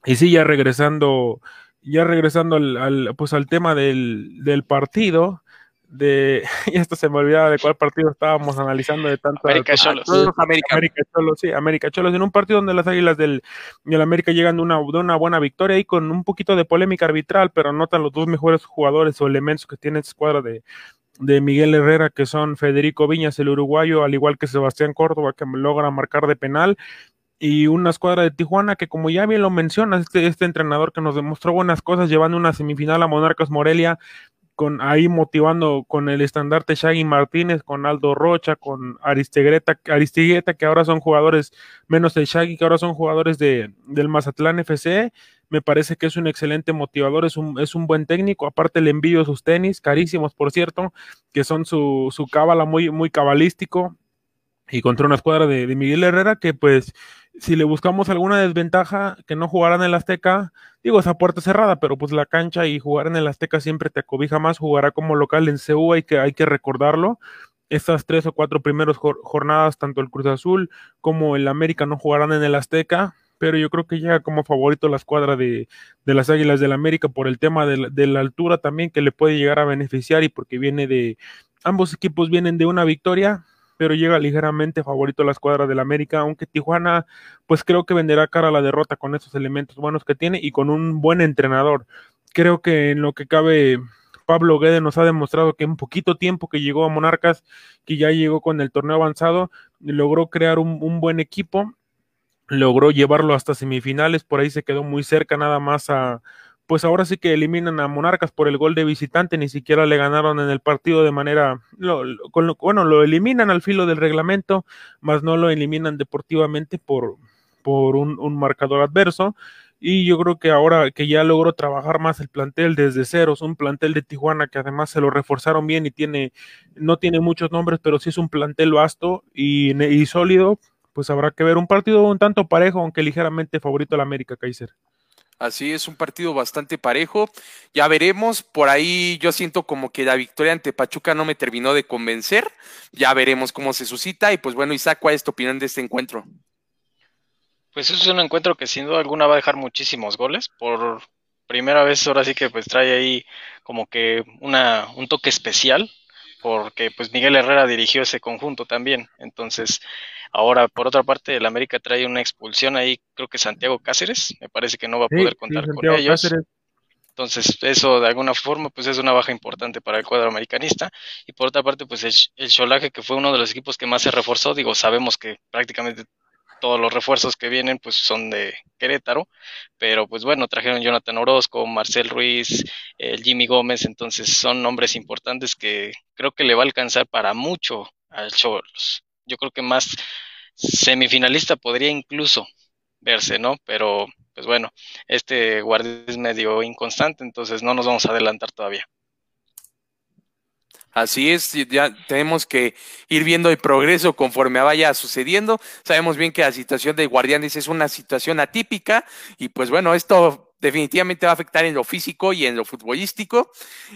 y sí, ya regresando, ya regresando al, pues al tema del, del partido de, y esto se me olvidaba de cuál partido estábamos analizando de tanto América Cholos. América. Cholos, sí, América Cholos, en un partido donde las Águilas del, del América llegan de una, de una buena victoria y con un poquito de polémica arbitral, pero notan los dos mejores jugadores o elementos que tiene esta escuadra de, de Miguel Herrera, que son Federico Viñas, el uruguayo, al igual que Sebastián Córdoba, que logra marcar de penal, y una escuadra de Tijuana que como ya bien lo mencionas, este, este entrenador que nos demostró buenas cosas llevando una semifinal a Monarcas Morelia, con ahí motivando con el estandarte Shaggy Martínez, con Aldo Rocha, con Aristegueta, Aristigueta, que ahora son jugadores, menos el Shaggy, que ahora son jugadores de, del Mazatlán FC. Me parece que es un excelente motivador, es un, es un buen técnico. Aparte, le envío sus tenis, carísimos, por cierto, que son su, su cábala muy, muy cabalístico. Y contra una escuadra de, Miguel Herrera que pues si le buscamos alguna desventaja que no jugaran en el Azteca, digo esa puerta cerrada, pero pues la cancha y jugar en el Azteca siempre te acobija más, jugará como local en CU, hay que, hay que recordarlo. Estas tres o cuatro primeras jornadas, tanto el Cruz Azul como el América no jugarán en el Azteca, pero yo creo que llega como favorito la escuadra de, las Águilas del América por el tema de la, altura también que le puede llegar a beneficiar y porque viene de, ambos equipos vienen de una victoria, pero llega ligeramente favorito la escuadra del América, aunque Tijuana pues creo que venderá cara a la derrota con esos elementos buenos que tiene y con un buen entrenador. Creo que en lo que cabe Pablo Guede nos ha demostrado que en poquito tiempo que llegó a Monarcas, que ya llegó con el torneo avanzado, logró crear un buen equipo logró llevarlo hasta semifinales, por ahí se quedó muy cerca nada más a, pues ahora sí que eliminan a Monarcas por el gol de visitante, ni siquiera le ganaron en el partido de manera, bueno, lo eliminan al filo del reglamento, más no lo eliminan deportivamente por, por un, un, marcador adverso. Y yo creo que ahora que ya logró trabajar más el plantel desde ceros, un plantel de Tijuana que además se lo reforzaron bien y tiene, no tiene muchos nombres, pero sí es un plantel vasto y, y sólido, pues habrá que ver un partido un tanto parejo, aunque ligeramente favorito al América, Kaiser. Así es, un partido bastante parejo. Ya veremos, por ahí yo siento como que la victoria ante Pachuca no me terminó de convencer. Ya veremos cómo se suscita. Y pues bueno, Isaac, ¿cuál es tu opinión de este encuentro? Pues es un encuentro que sin duda alguna va a dejar muchísimos goles. Por primera vez ahora sí que pues trae ahí como que una, un toque especial. Porque pues Miguel Herrera dirigió ese conjunto también. Entonces Ahora, por otra parte, el América trae una expulsión ahí, creo que Santiago Cáceres, me parece que no va a poder contar con ellos. Entonces, eso de alguna forma, pues es una baja importante para el cuadro americanista. Y por otra parte, pues el, el Cholaje, que fue uno de los equipos que más se reforzó, digo, sabemos que prácticamente todos los refuerzos que vienen pues son de Querétaro, pero pues bueno, trajeron Jonathan Orozco, Marcel Ruiz, Jimmy Gómez, entonces son nombres importantes que creo que le va a alcanzar para mucho al Cholos yo creo que más semifinalista podría incluso verse, ¿no? Pero, pues bueno, este guardia es medio inconstante, entonces no nos vamos a adelantar todavía. Así es, ya tenemos que ir viendo el progreso conforme vaya sucediendo. Sabemos bien que la situación de Guardianes es una situación atípica y pues bueno, esto definitivamente va a afectar en lo físico y en lo futbolístico.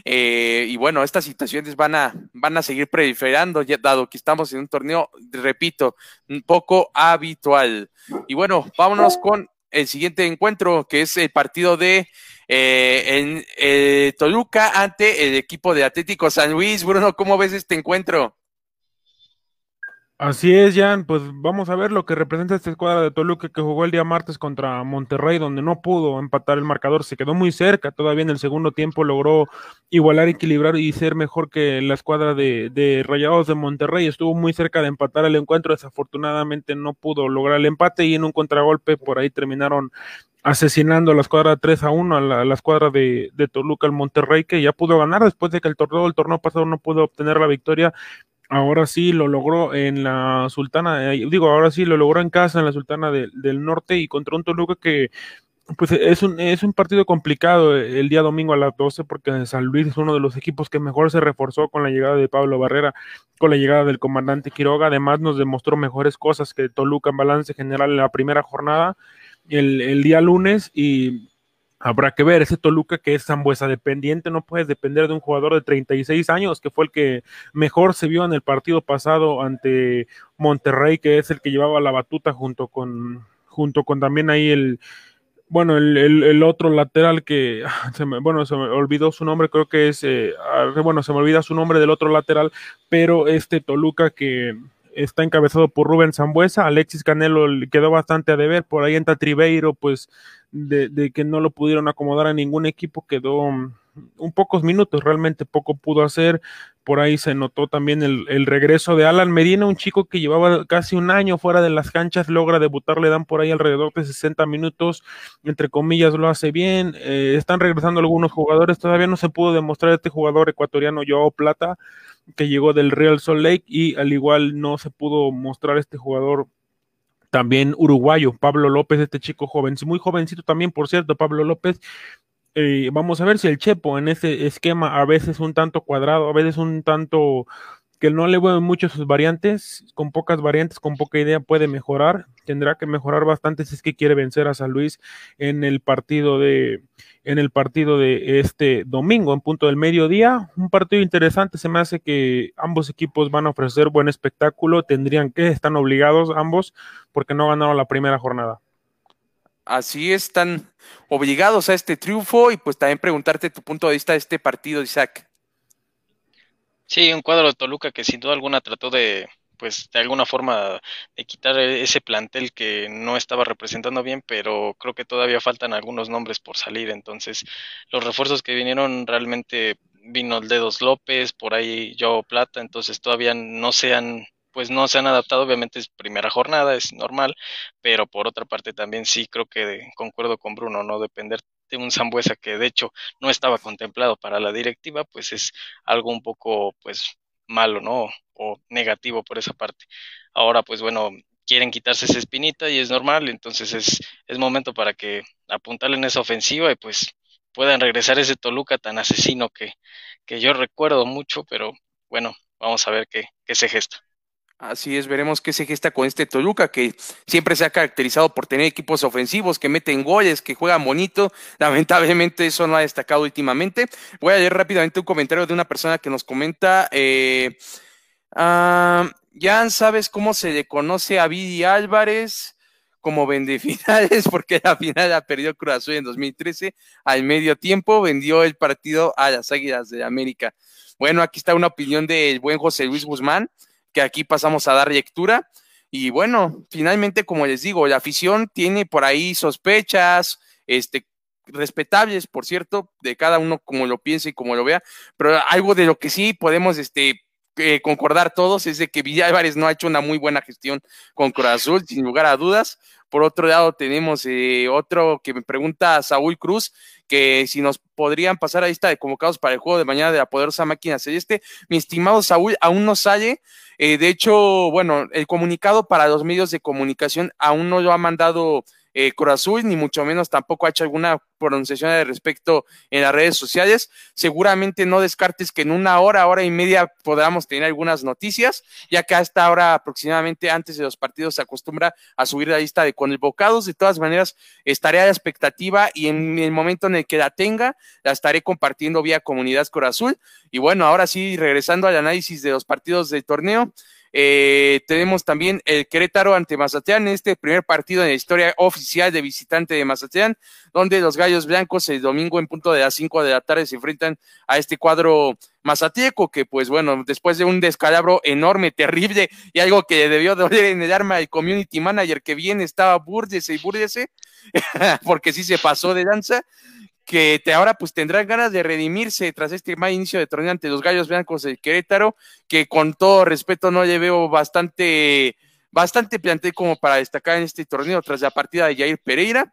Eh, y bueno, estas situaciones van a, van a seguir proliferando, ya, dado que estamos en un torneo, repito, un poco habitual. Y bueno, vámonos con el siguiente encuentro, que es el partido de eh, en, eh, Toluca ante el equipo de Atlético San Luis. Bruno, ¿cómo ves este encuentro? Así es, Jan, pues vamos a ver lo que representa esta escuadra de Toluca que jugó el día martes contra Monterrey, donde no pudo empatar el marcador, se quedó muy cerca, todavía en el segundo tiempo logró igualar, equilibrar y ser mejor que la escuadra de, Rayados de Monterrey, estuvo muy cerca de empatar el encuentro, desafortunadamente no pudo lograr el empate y en un contragolpe por ahí terminaron asesinando a la escuadra 3 a 1 a la, escuadra de, de, Toluca, el Monterrey, que ya pudo ganar después de que el torneo, el torneo pasado no pudo obtener la victoria ahora sí lo logró en la Sultana, digo, ahora sí lo logró en casa en la Sultana del Norte y contra un Toluca que pues es un, es un partido complicado eh, el día domingo a las 12 porque San Luis es uno de los equipos que mejor se reforzó con la llegada de Pablo Barrera, con la llegada del comandante Quiroga, además nos demostró mejores cosas que Toluca en balance general en la primera jornada el, el día lunes y Habrá que ver, ese Toluca que es Zambuesa dependiente, no puedes depender de un jugador de 36 años, que fue el que mejor se vio en el partido pasado ante Monterrey, que es el que llevaba la batuta junto con, junto con también ahí el, bueno, el, el, otro lateral que, se me, bueno, se me olvidó su nombre, creo que es, eh, bueno, se me olvida su nombre del otro lateral, pero este Toluca que está encabezado por Rubén Zambuesa, Alexis Canelo quedó bastante a deber, por ahí entra Tribeiro, pues de, que no lo pudieron acomodar a ningún equipo, quedó mm, un pocos minutos, realmente poco pudo hacer. Por ahí se notó también el, regreso de Alan Medina, un chico que llevaba casi un año fuera de las canchas, logra debutar, le dan por ahí alrededor de 60 minutos, entre comillas lo hace bien. Eh, están regresando algunos jugadores, todavía no se pudo demostrar este jugador ecuatoriano Joao Plata, que llegó del Real Salt Lake, y al igual no se pudo mostrar este jugador también uruguayo, Pablo López, este chico joven, muy jovencito también, por cierto, Pablo López. Eh, vamos a ver si el Chepo en ese esquema a veces un tanto cuadrado, a veces un tanto que no le veo mucho sus variantes, con pocas variantes, con poca idea puede mejorar, tendrá que mejorar bastante si es que quiere vencer a San Luis en el partido de en el partido de este domingo en punto del mediodía, un partido interesante, se me hace que ambos equipos van a ofrecer buen espectáculo, tendrían que están obligados ambos porque no ganaron la primera jornada. Así están obligados a este triunfo y pues también preguntarte tu punto de vista de este partido, Isaac. Sí, un cuadro de Toluca que sin duda alguna trató de, pues, de alguna forma de quitar ese plantel que no estaba representando bien, pero creo que todavía faltan algunos nombres por salir. Entonces, los refuerzos que vinieron realmente vino el Dedos López, por ahí Joe Plata, entonces todavía no se han pues no se han adaptado, obviamente es primera jornada, es normal, pero por otra parte también sí creo que concuerdo con Bruno, no depender de un Zambuesa que de hecho no estaba contemplado para la directiva, pues es algo un poco pues malo, ¿no? O negativo por esa parte. Ahora pues bueno, quieren quitarse esa espinita y es normal, entonces es, es momento para que apuntalen esa ofensiva y pues puedan regresar ese Toluca tan asesino que, que yo recuerdo mucho, pero bueno, vamos a ver qué, qué se gesta. Así es, veremos qué se gesta con este Toluca, que siempre se ha caracterizado por tener equipos ofensivos, que meten goles, que juegan bonito. Lamentablemente eso no ha destacado últimamente. Voy a leer rápidamente un comentario de una persona que nos comenta. Eh, uh, Jan, ¿sabes cómo se le conoce a Vidi Álvarez? Como vende finales, porque la final la perdió Cruz Azul en 2013. Al medio tiempo vendió el partido a las Águilas de América. Bueno, aquí está una opinión del buen José Luis Guzmán que aquí pasamos a dar lectura. Y bueno, finalmente, como les digo, la afición tiene por ahí sospechas, este, respetables, por cierto, de cada uno como lo piense y como lo vea, pero algo de lo que sí podemos, este, eh, concordar todos es de que Villa no ha hecho una muy buena gestión con Cruz sin lugar a dudas. Por otro lado, tenemos eh, otro que me pregunta Saúl Cruz, que si nos podrían pasar a lista de convocados para el juego de mañana de la poderosa máquina celeste. Mi estimado Saúl, aún no sale. Eh, de hecho, bueno, el comunicado para los medios de comunicación aún no lo ha mandado eh, ni mucho menos tampoco ha hecho alguna pronunciación al respecto en las redes sociales. Seguramente no descartes que en una hora, hora y media podamos tener algunas noticias, ya que hasta ahora aproximadamente antes de los partidos se acostumbra a subir la lista de convocados. De todas maneras, estaré a la expectativa y en el momento en el que la tenga, la estaré compartiendo vía Comunidad Corazul. Y bueno, ahora sí, regresando al análisis de los partidos del torneo. Eh, tenemos también el Querétaro ante Mazatlán, este primer partido en la historia oficial de visitante de Mazatlán, donde los Gallos Blancos el domingo en punto de las 5 de la tarde se enfrentan a este cuadro mazateco, que pues bueno, después de un descalabro enorme, terrible, y algo que debió doler en el arma el community manager que bien estaba búrdese y búrdese, porque sí se pasó de danza, que te, ahora pues tendrán ganas de redimirse tras este mal inicio de torneo ante los Gallos Blancos del Querétaro, que con todo respeto no le veo bastante, bastante como para destacar en este torneo tras la partida de Jair Pereira.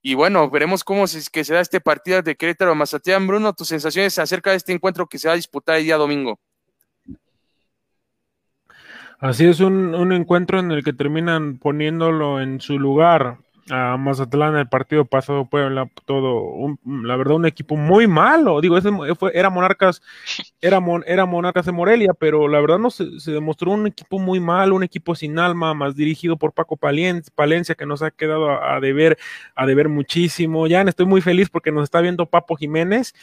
Y bueno, veremos cómo se, que será este partido de Querétaro Mazatlán. Bruno, tus sensaciones acerca de este encuentro que se va a disputar el día domingo. Así es, un, un encuentro en el que terminan poniéndolo en su lugar a Mazatlán el partido pasado Puebla todo la verdad un equipo muy malo. Digo ese fue, era Monarcas era era Monarcas de Morelia pero la verdad no se, demostró un equipo muy malo un equipo sin alma más dirigido por Paco Palencia que nos ha quedado a, a deber a deber muchísimo. Ya estoy muy feliz porque nos está viendo Papo Jiménez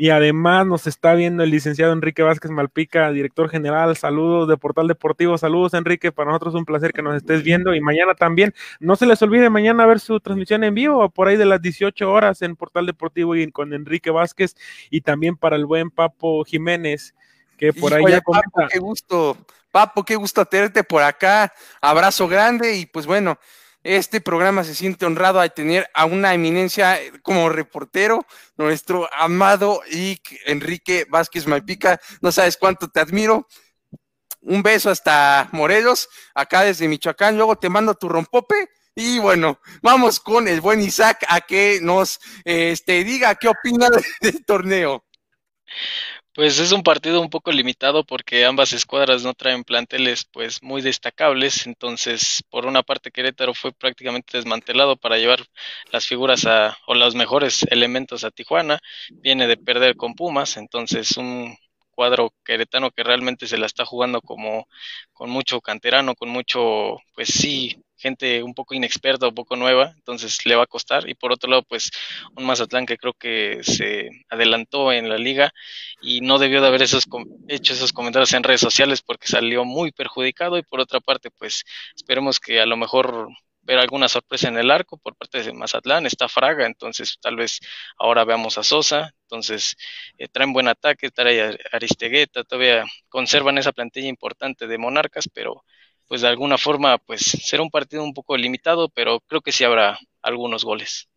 y además nos está viendo el licenciado Enrique Vázquez Malpica, director general. Saludos de Portal Deportivo. Saludos, Enrique. Para nosotros es un placer que nos estés viendo. Y mañana también, no se les olvide mañana ver su transmisión en vivo, por ahí de las 18 horas en Portal Deportivo y con Enrique Vázquez. Y también para el buen Papo Jiménez, que por ahí ya comenta. Papo, qué gusto. Papo, qué gusto tenerte por acá. Abrazo grande y pues bueno, este programa se siente honrado a tener a una eminencia como reportero, nuestro amado y Enrique Vázquez Malpica. No sabes cuánto te admiro. Un beso hasta Morelos, acá desde Michoacán. Luego te mando tu rompope. Y bueno, vamos con el buen Isaac a que nos este, diga qué opina del torneo. Pues es un partido un poco limitado porque ambas escuadras no traen planteles pues muy destacables, entonces por una parte Querétaro fue prácticamente desmantelado para llevar las figuras a, o los mejores elementos a Tijuana, viene de perder con Pumas, entonces un cuadro queretano que realmente se la está jugando como con mucho canterano, con mucho, pues sí, gente un poco inexperta, un poco nueva, entonces le va a costar. Y por otro lado, pues un Mazatlán que creo que se adelantó en la liga y no debió de haber esos, hecho esos comentarios en redes sociales porque salió muy perjudicado. Y por otra parte, pues esperemos que a lo mejor ver alguna sorpresa en el arco por parte de Mazatlán. Está Fraga, entonces tal vez ahora veamos a Sosa. Entonces eh, traen buen ataque, trae Aristegueta, todavía conservan esa plantilla importante de Monarcas, pero pues de alguna forma, pues será un partido un poco limitado, pero creo que sí habrá algunos goles.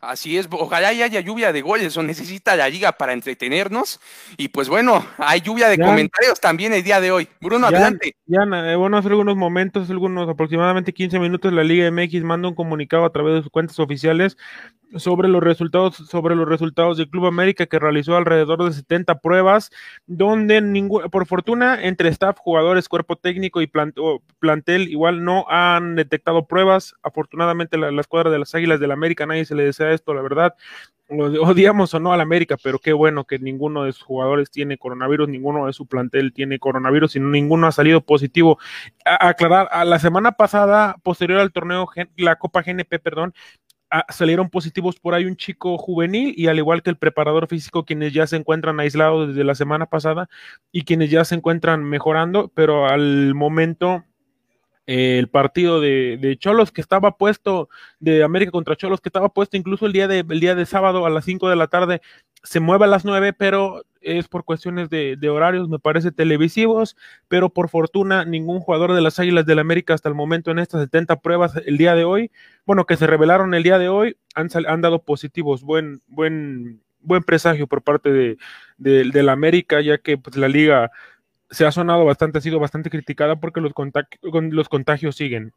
Así es, ojalá haya lluvia de goles, o necesita la liga para entretenernos. Y pues bueno, hay lluvia de comentarios también el día de hoy. Bruno, adelante. Ya, eh, bueno, hace algunos momentos, algunos aproximadamente 15 minutos, la Liga MX manda un comunicado a través de sus cuentas oficiales sobre los resultados sobre los resultados del Club América que realizó alrededor de 70 pruebas donde ningún, por fortuna entre staff, jugadores, cuerpo técnico y plantel igual no han detectado pruebas. Afortunadamente la, la escuadra de las Águilas del América nadie se le desea esto, la verdad. Odiamos o no al América, pero qué bueno que ninguno de sus jugadores tiene coronavirus, ninguno de su plantel tiene coronavirus y ninguno ha salido positivo. aclarar, a la semana pasada, posterior al torneo, la Copa GNP, perdón, salieron positivos por ahí un chico juvenil y al igual que el preparador físico, quienes ya se encuentran aislados desde la semana pasada y quienes ya se encuentran mejorando, pero al momento el partido de, de, Cholos que estaba puesto, de América contra Cholos que estaba puesto incluso el día de, día de sábado a las 5 de la tarde, se mueve a las 9, pero es por cuestiones de, de, horarios, me parece, televisivos, pero por fortuna ningún jugador de las Águilas del América hasta el momento en estas 70 pruebas el día de hoy, bueno, que se revelaron el día de hoy, han, han dado positivos, buen, buen, buen presagio por parte de, de, la América, ya que pues, la liga se ha sonado bastante, ha sido bastante criticada porque los, los contagios siguen.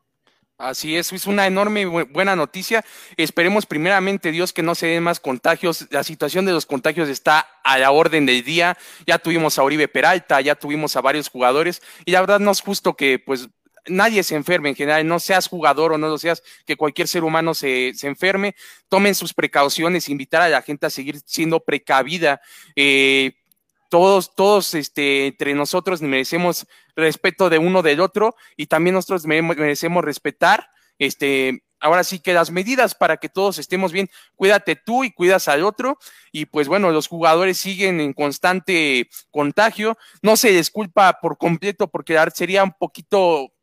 Así es, es una enorme buena noticia. Esperemos primeramente Dios que no se den más contagios. La situación de los contagios está a la orden del día. Ya tuvimos a Oribe Peralta, ya tuvimos a varios jugadores y la verdad no es justo que pues nadie se enferme en general, no seas jugador o no lo seas, que cualquier ser humano se, se enferme. Tomen sus precauciones, invitar a la gente a seguir siendo precavida. Eh, todos, todos este, entre nosotros merecemos respeto de uno del otro y también nosotros merecemos respetar, este, ahora sí que las medidas para que todos estemos bien, cuídate tú y cuidas al otro. Y pues bueno, los jugadores siguen en constante contagio, no se disculpa por completo porque sería un poquito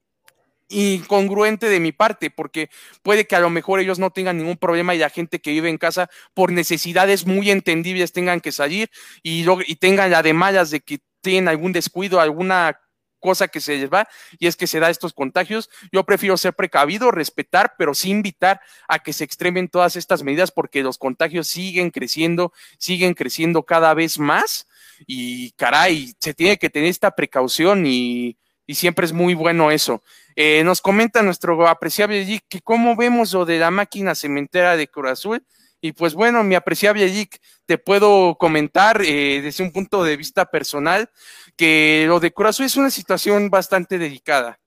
incongruente de mi parte, porque puede que a lo mejor ellos no tengan ningún problema y la gente que vive en casa por necesidades muy entendibles tengan que salir y, y tengan la de malas de que tienen algún descuido, alguna cosa que se les va y es que se da estos contagios. Yo prefiero ser precavido, respetar, pero sí invitar a que se extremen todas estas medidas porque los contagios siguen creciendo, siguen creciendo cada vez más y caray, se tiene que tener esta precaución y, y siempre es muy bueno eso. Eh, nos comenta nuestro apreciable Geek que cómo vemos lo de la máquina cementera de Cruz Azul. Y pues bueno, mi apreciable Geek, te puedo comentar eh, desde un punto de vista personal que lo de Cruz Azul es una situación bastante delicada.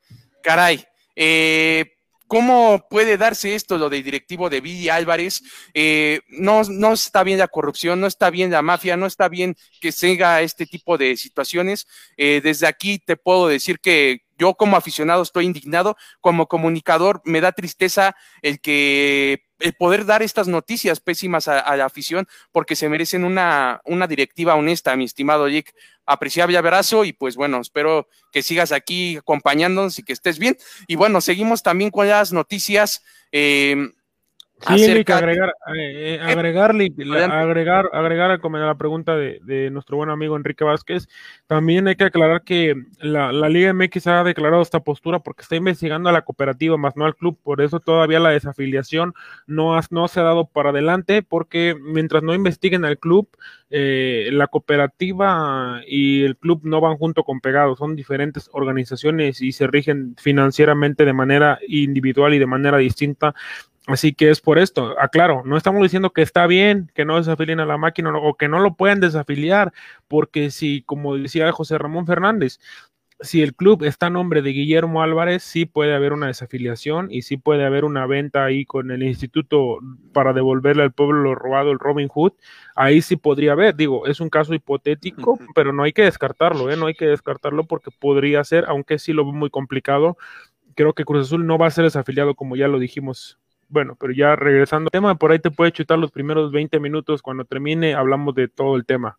Caray, eh, ¿Cómo puede darse esto, lo del directivo de Billy Álvarez? no, no está bien la corrupción, no está bien la mafia, no está bien que se haga este tipo de situaciones. desde aquí te puedo decir que yo como aficionado estoy indignado, como comunicador me da tristeza el que el poder dar estas noticias pésimas a, la afición porque se merecen una, una directiva honesta, mi estimado Jake. Apreciable abrazo y pues bueno, espero que sigas aquí acompañándonos y que estés bien. Y bueno, seguimos también con las noticias. Eh, Sí, que agregar, eh, eh, agregarle, agregar, agregar a la pregunta de, de, nuestro buen amigo Enrique Vázquez. También hay que aclarar que la, la, Liga MX ha declarado esta postura porque está investigando a la cooperativa, más no al club. Por eso todavía la desafiliación no, no se ha dado para adelante, porque mientras no investiguen al club, eh, la cooperativa y el club no van junto con pegados, son diferentes organizaciones y se rigen financieramente de manera individual y de manera distinta Así que es por esto, aclaro, no estamos diciendo que está bien que no desafilien a la máquina o que no lo puedan desafiliar, porque si, como decía José Ramón Fernández, si el club está a nombre de Guillermo Álvarez, sí puede haber una desafiliación y sí puede haber una venta ahí con el instituto para devolverle al pueblo lo robado, el Robin Hood. Ahí sí podría haber, digo, es un caso hipotético, pero no hay que descartarlo, ¿eh? no hay que descartarlo porque podría ser, aunque sí lo veo muy complicado. Creo que Cruz Azul no va a ser desafiliado como ya lo dijimos bueno, pero ya regresando al tema, por ahí te puede chutar los primeros 20 minutos. Cuando termine, hablamos de todo el tema.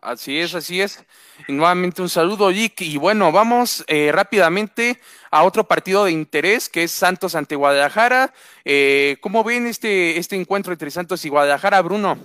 Así es, así es. Y nuevamente un saludo, Rick. Y bueno, vamos eh, rápidamente a otro partido de interés que es Santos ante Guadalajara. Eh, ¿Cómo ven este, este encuentro entre Santos y Guadalajara, Bruno?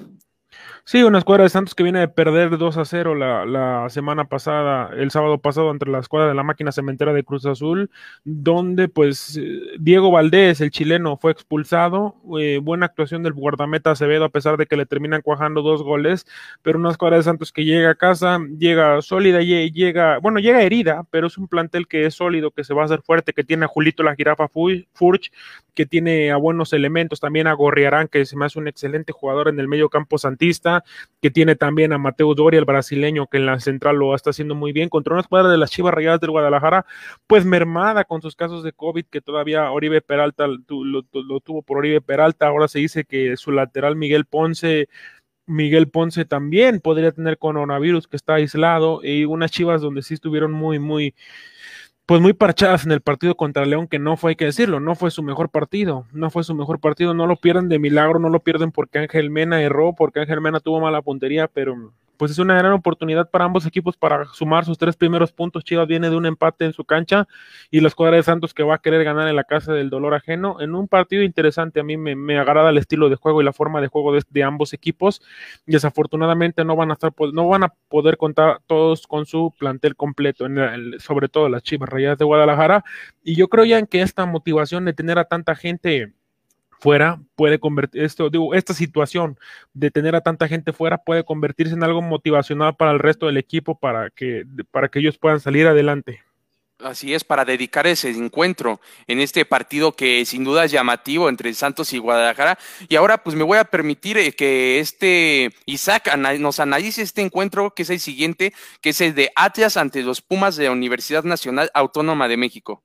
Sí, una escuadra de Santos que viene de perder 2 a 0 la, la, semana pasada, el sábado pasado, entre la escuadra de la máquina cementera de Cruz Azul, donde pues Diego Valdés, el chileno, fue expulsado. Eh, buena actuación del guardameta Acevedo, a pesar de que le terminan cuajando dos goles, pero una escuadra de Santos que llega a casa, llega sólida, llega, bueno, llega herida, pero es un plantel que es sólido, que se va a hacer fuerte, que tiene a Julito la jirafa Furch, que tiene a buenos elementos, también a Gorriarán, que se me hace un excelente jugador en el medio campo santista que tiene también a Mateo Doria, el brasileño, que en la central lo está haciendo muy bien, contra una escuadra de las Chivas Rayadas del Guadalajara, pues mermada con sus casos de COVID, que todavía Oribe Peralta lo, lo tuvo por Oribe Peralta, ahora se dice que su lateral Miguel Ponce Miguel Ponce también podría tener coronavirus que está aislado y unas chivas donde sí estuvieron muy, muy, pues muy parchadas en el partido contra León, que no fue, hay que decirlo, no fue su mejor partido, no fue su mejor partido, no lo pierden de milagro, no lo pierden porque Ángel Mena erró, porque Ángel Mena tuvo mala puntería, pero pues es una gran oportunidad para ambos equipos para sumar sus tres primeros puntos. Chivas viene de un empate en su cancha y la escuadra de Santos que va a querer ganar en la casa del dolor ajeno en un partido interesante. A mí me, agrada el estilo de juego y la forma de juego de, ambos equipos. Desafortunadamente no van a estar, no van a poder contar todos con su plantel completo, en sobre todo las Chivas Rayadas de Guadalajara. Y yo creo ya en que esta motivación de tener a tanta gente fuera puede convertir esto, digo, esta situación de tener a tanta gente fuera puede convertirse en algo motivacional para el resto del equipo para que, para que ellos puedan salir adelante. Así es, para dedicar ese encuentro en este partido que sin duda es llamativo entre Santos y Guadalajara. Y ahora pues me voy a permitir eh, que este Isaac nos analice este encuentro que es el siguiente, que es el de Atlas ante los Pumas de la Universidad Nacional Autónoma de México.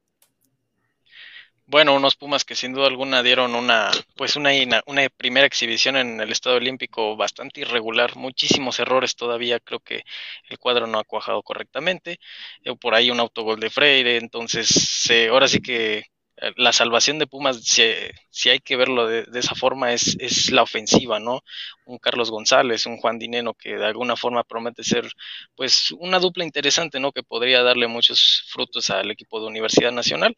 Bueno, unos Pumas que sin duda alguna dieron una, pues una, una primera exhibición en el Estado Olímpico bastante irregular, muchísimos errores todavía, creo que el cuadro no ha cuajado correctamente, eh, por ahí un autogol de Freire, entonces ahora sí que eh, la salvación de Pumas, si, si hay que verlo de, de, esa forma, es, es la ofensiva, ¿no? Un Carlos González, un Juan Dineno que de alguna forma promete ser, pues, una dupla interesante, ¿no? Que podría darle muchos frutos al equipo de Universidad Nacional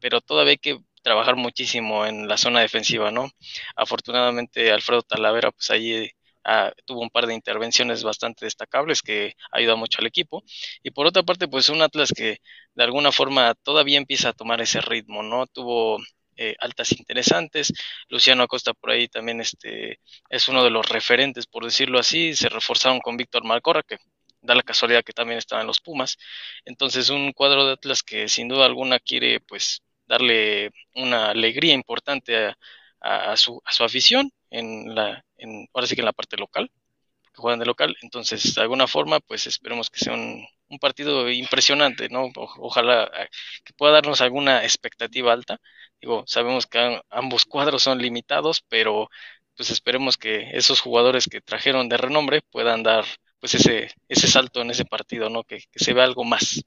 pero todavía hay que trabajar muchísimo en la zona defensiva, ¿no? Afortunadamente Alfredo Talavera, pues ahí ah, tuvo un par de intervenciones bastante destacables que ayuda mucho al equipo. Y por otra parte, pues un Atlas que de alguna forma todavía empieza a tomar ese ritmo, ¿no? Tuvo eh, altas interesantes. Luciano Acosta por ahí también este, es uno de los referentes, por decirlo así. Se reforzaron con Víctor Malcorra, que da la casualidad que también estaba en los Pumas. Entonces un cuadro de Atlas que sin duda alguna quiere pues darle una alegría importante a, su, a su afición en la, en, ahora sí que en la parte local, que juegan de local. Entonces, de alguna forma, pues esperemos que sea un, partido impresionante, ¿no? ojalá eh, que pueda darnos alguna expectativa alta. Digo, sabemos que ambos cuadros son limitados, pero pues esperemos que esos jugadores que trajeron de renombre puedan dar pues ese, ese salto en ese partido, ¿no? Que, que se vea algo más.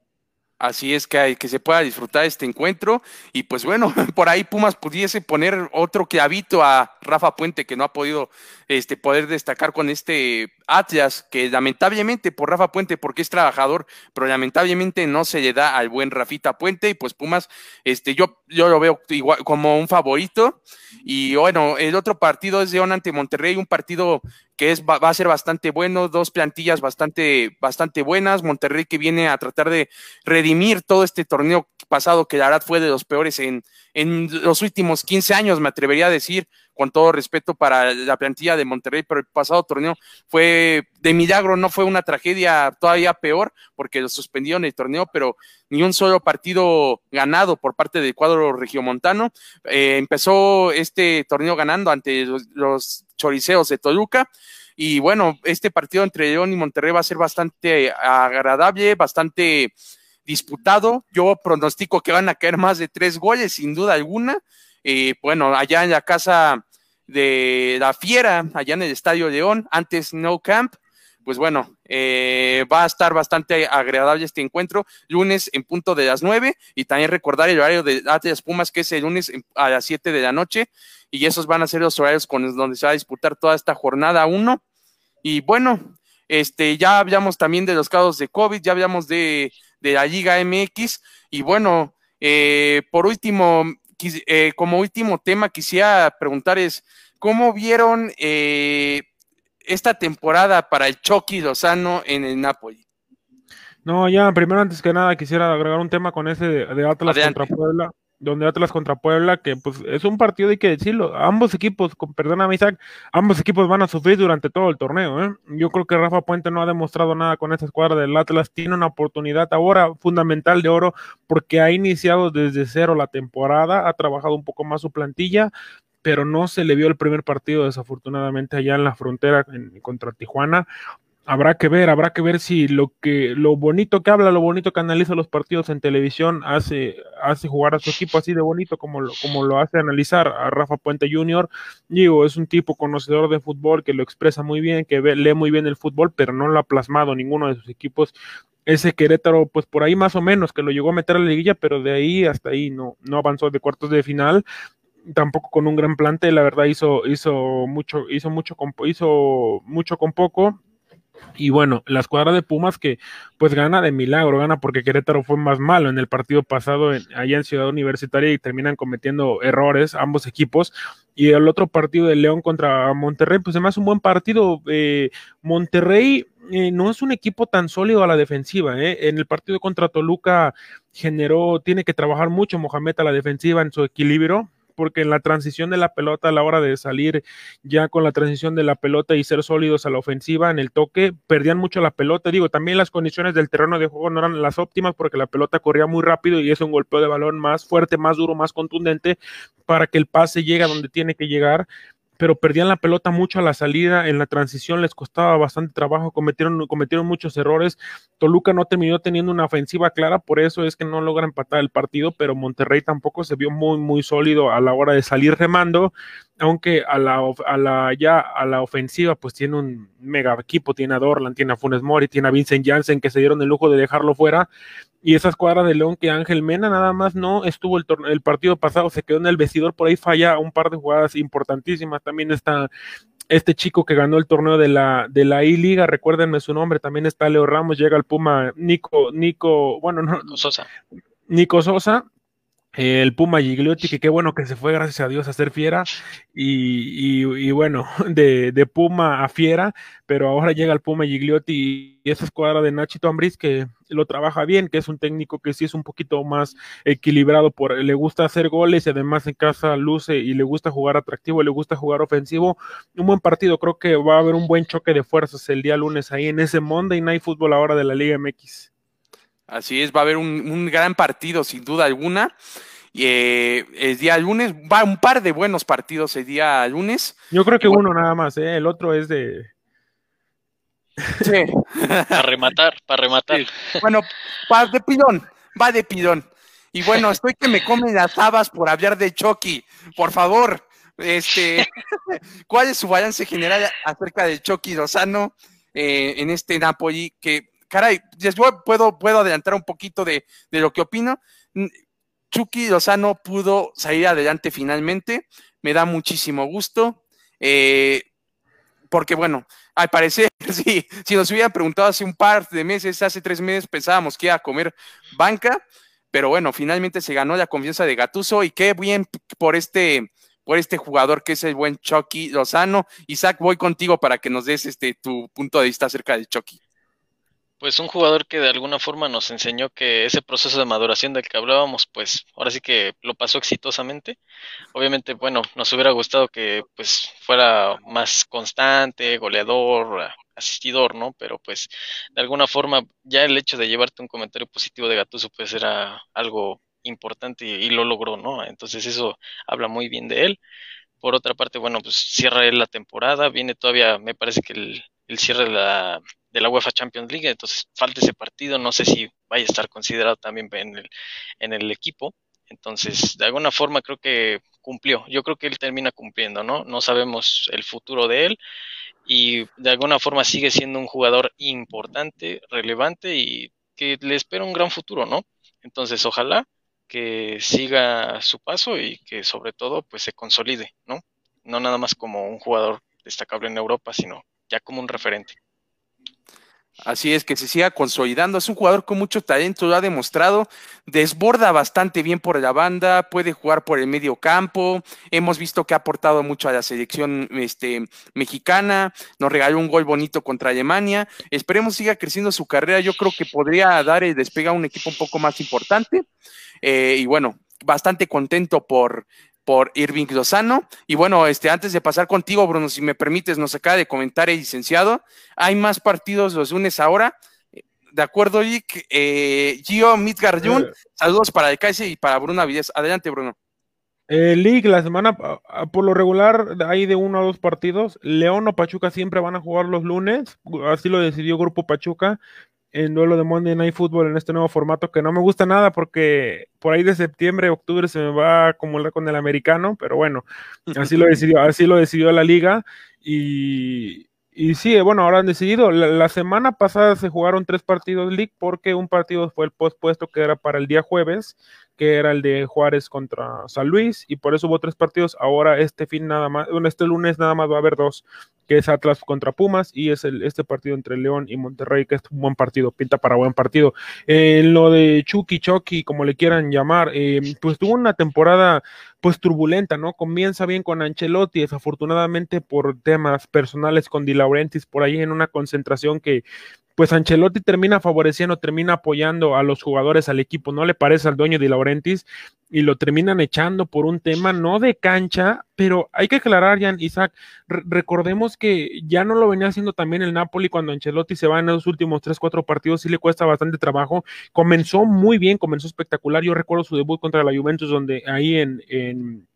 Así es que, hay, que se pueda disfrutar este encuentro. Y pues bueno, por ahí Pumas pudiese poner otro clavito a Rafa Puente, que no ha podido este, poder destacar con este Atlas, que lamentablemente por Rafa Puente, porque es trabajador, pero lamentablemente no se le da al buen Rafita Puente. Y pues Pumas, este, yo, yo lo veo igual como un favorito. Y bueno, el otro partido es León ante Monterrey, un partido que es, va, a ser bastante bueno, dos plantillas bastante, bastante buenas. Monterrey que viene a tratar de redimir todo este torneo pasado, que la verdad fue de los peores en, en los últimos 15 años, me atrevería a decir, con todo respeto para la plantilla de Monterrey, pero el pasado torneo fue de milagro, no fue una tragedia todavía peor, porque lo suspendieron el torneo, pero ni un solo partido ganado por parte del cuadro regiomontano. Eh, empezó este torneo ganando ante los, los choriceos de Toluca. Y bueno, este partido entre León y Monterrey va a ser bastante agradable, bastante disputado. Yo pronostico que van a caer más de tres goles, sin duda alguna. Eh, bueno, allá en la casa de la Fiera, allá en el Estadio León, antes No Camp, pues bueno, eh, va a estar bastante agradable este encuentro, lunes en punto de las nueve, y también recordar el horario de Atlas Pumas, que es el lunes a las siete de la noche, y esos van a ser los horarios con donde se va a disputar toda esta jornada uno. Y bueno, este, ya hablamos también de los casos de COVID, ya hablamos de, la Liga MX, y bueno, eh, por último, eh, como último tema quisiera preguntar es, ¿cómo vieron esta temporada para el Chucky Lozano en el Napoli? No, ya, primero antes que nada quisiera agregar un tema con ese de, Atlas contra Puebla, donde Atlas contra Puebla, que pues es un partido, hay que decirlo, ambos equipos, con, perdóname Isaac, ambos equipos van a sufrir durante todo el torneo, ¿eh? Yo creo que Rafa Puente no ha demostrado nada con esa escuadra del Atlas, tiene una oportunidad ahora fundamental de oro porque ha iniciado desde cero la temporada, ha trabajado un poco más su plantilla, pero no se le vio el primer partido desafortunadamente allá en la frontera contra Tijuana. Habrá que ver, habrá que ver si lo que lo bonito que habla, lo bonito que analiza los partidos en televisión hace, hace jugar a su equipo así de bonito como lo, como lo hace analizar a Rafa Puente Jr. Digo, es un tipo conocedor de fútbol que lo expresa muy bien, que lee muy bien el fútbol, pero no lo ha plasmado ninguno de sus equipos ese Querétaro, pues por ahí más o menos, que lo llegó a meter a la liguilla, pero de ahí hasta ahí no, no avanzó de cuartos de final tampoco con un gran plante, la verdad hizo, hizo mucho, hizo mucho hizo mucho con poco. Y bueno, la escuadra de Pumas que pues gana de milagro, gana porque Querétaro fue más malo en el partido pasado allá en Ciudad Universitaria y terminan cometiendo errores ambos equipos. Y el otro partido de León contra Monterrey, pues además un buen partido. Eh, Monterrey eh, no es un equipo tan sólido a la defensiva. Eh. En el partido contra Toluca generó, tiene que trabajar mucho Mohamed a la defensiva en su equilibrio porque en la transición de la pelota, a la hora de salir ya con la transición de la pelota y ser sólidos a la ofensiva en el toque, perdían mucho la pelota. Digo, también las condiciones del terreno de juego no eran las óptimas porque la pelota corría muy rápido y es un golpeo de balón más fuerte, más duro, más contundente para que el pase llegue a donde tiene que llegar pero perdían la pelota mucho a la salida, en la transición les costaba bastante trabajo, cometieron, cometieron muchos errores. Toluca no terminó teniendo una ofensiva clara, por eso es que no logra empatar el partido, pero Monterrey tampoco se vio muy, muy sólido a la hora de salir remando aunque a la, a la, ya a la ofensiva, pues tiene un mega equipo, tiene a Dorlan, tiene a Funes Mori, tiene a Vincent Janssen, que se dieron el lujo de dejarlo fuera, y esa escuadra de León que Ángel Mena nada más no estuvo el, el partido pasado, se quedó en el vestidor, por ahí falla un par de jugadas importantísimas, también está este chico que ganó el torneo de la de la I-Liga, recuérdenme su nombre, también está Leo Ramos, llega al Puma, Nico, Nico, bueno, no, Nico Sosa. Nico Sosa, el Puma Gigliotti, que qué bueno que se fue, gracias a Dios, a ser fiera, y, y, bueno, de, de, Puma a fiera, pero ahora llega el Puma Gigliotti y esa escuadra de Nachito Ambriz que lo trabaja bien, que es un técnico que sí es un poquito más equilibrado, por, le gusta hacer goles y además en casa luce y le gusta jugar atractivo, le gusta jugar ofensivo. Un buen partido, creo que va a haber un buen choque de fuerzas el día lunes ahí en ese Monday Night Football ahora de la Liga MX. Así es, va a haber un, gran partido sin duda alguna. Y, eh, el día lunes, va un par de buenos partidos el día lunes. Yo creo que uno nada más, ¿eh? el otro es de... Sí. para rematar, para rematar. Bueno, va de pilón, va de pilón. Y bueno, estoy que me comen las habas por hablar de Chucky. Por favor, este, ¿cuál es su balance general acerca de Chucky Lozano eh, en este Napoli? Que caray, yo puedo, puedo adelantar un poquito de, lo que opino. Chucky Lozano pudo salir adelante finalmente, me da muchísimo gusto, eh, porque bueno, al parecer, sí, si nos hubieran preguntado hace un par de meses, hace tres meses, pensábamos que iba a comer banca, pero bueno, finalmente se ganó la confianza de Gatuso y qué bien por este, por este jugador que es el buen Chucky Lozano. Isaac, voy contigo para que nos des este, tu punto de vista acerca de Chucky. Pues un jugador que de alguna forma nos enseñó que ese proceso de maduración del que hablábamos, pues ahora sí que lo pasó exitosamente. Obviamente, bueno, nos hubiera gustado que pues fuera más constante, goleador, asistidor, ¿no? Pero pues de alguna forma ya el hecho de llevarte un comentario positivo de Gatuso pues era algo importante y, lo logró, ¿no? Entonces eso habla muy bien de él. Por otra parte, bueno, pues cierra él la temporada, viene todavía, me parece que el, el cierre de la de la UEFA Champions League, entonces falta ese partido, no sé si vaya a estar considerado también en el, en el equipo. Entonces, de alguna forma creo que cumplió. Yo creo que él termina cumpliendo, ¿no? No sabemos el futuro de él y de alguna forma sigue siendo un jugador importante, relevante y que le espera un gran futuro, ¿no? Entonces, ojalá que siga su paso y que sobre todo pues se consolide, ¿no? No nada más como un jugador destacable en Europa, sino ya como un referente. Así es, que se siga consolidando. Es un jugador con mucho talento, lo ha demostrado. Desborda bastante bien por la banda, puede jugar por el medio campo. Hemos visto que ha aportado mucho a la selección este, mexicana. Nos regaló un gol bonito contra Alemania. Esperemos siga creciendo su carrera. Yo creo que podría dar el despegue a un equipo un poco más importante. Eh, y bueno, bastante contento por, por Irving Lozano. Y bueno, este, antes de pasar contigo, Bruno, si me permites, nos acaba de comentar el licenciado. Hay más partidos los lunes ahora. De acuerdo, Lick. Eh, Gio Midgard-Jun, eh. saludos para el Kaiser y para Bruno Avilés. Adelante, Bruno. Eh, League, la semana, por lo regular, hay de uno a dos partidos. León o Pachuca siempre van a jugar los lunes. Así lo decidió Grupo Pachuca en duelo de Monday Night Football en este nuevo formato que no me gusta nada porque por ahí de septiembre, octubre se me va a acumular con el americano, pero bueno, así lo decidió, así lo decidió la liga y, y sí, bueno, ahora han decidido. La, semana pasada se jugaron tres partidos League porque un partido fue el pospuesto que era para el día jueves, que era el de Juárez contra San Luis, y por eso hubo tres partidos. Ahora este fin nada más, bueno, este lunes nada más va a haber dos, que es Atlas contra Pumas y es el, este partido entre León y Monterrey, que es un buen partido, pinta para buen partido. En lo de Chucky, Chucky, como le quieran llamar, eh, pues tuvo una temporada pues turbulenta, ¿no? Comienza bien con Ancelotti, desafortunadamente por temas personales con Di Laurentiis por ahí en una concentración que pues Ancelotti termina favoreciendo, termina apoyando a los jugadores, al equipo, no le parece al dueño de Laurentiis y lo terminan echando por un tema no de cancha, pero hay que aclarar, Jan Isaac, recordemos que ya no lo venía haciendo también el Napoli cuando Ancelotti se va en los últimos tres, cuatro partidos, sí le cuesta bastante trabajo, comenzó muy bien, comenzó espectacular, yo recuerdo su debut contra la Juventus donde ahí en, en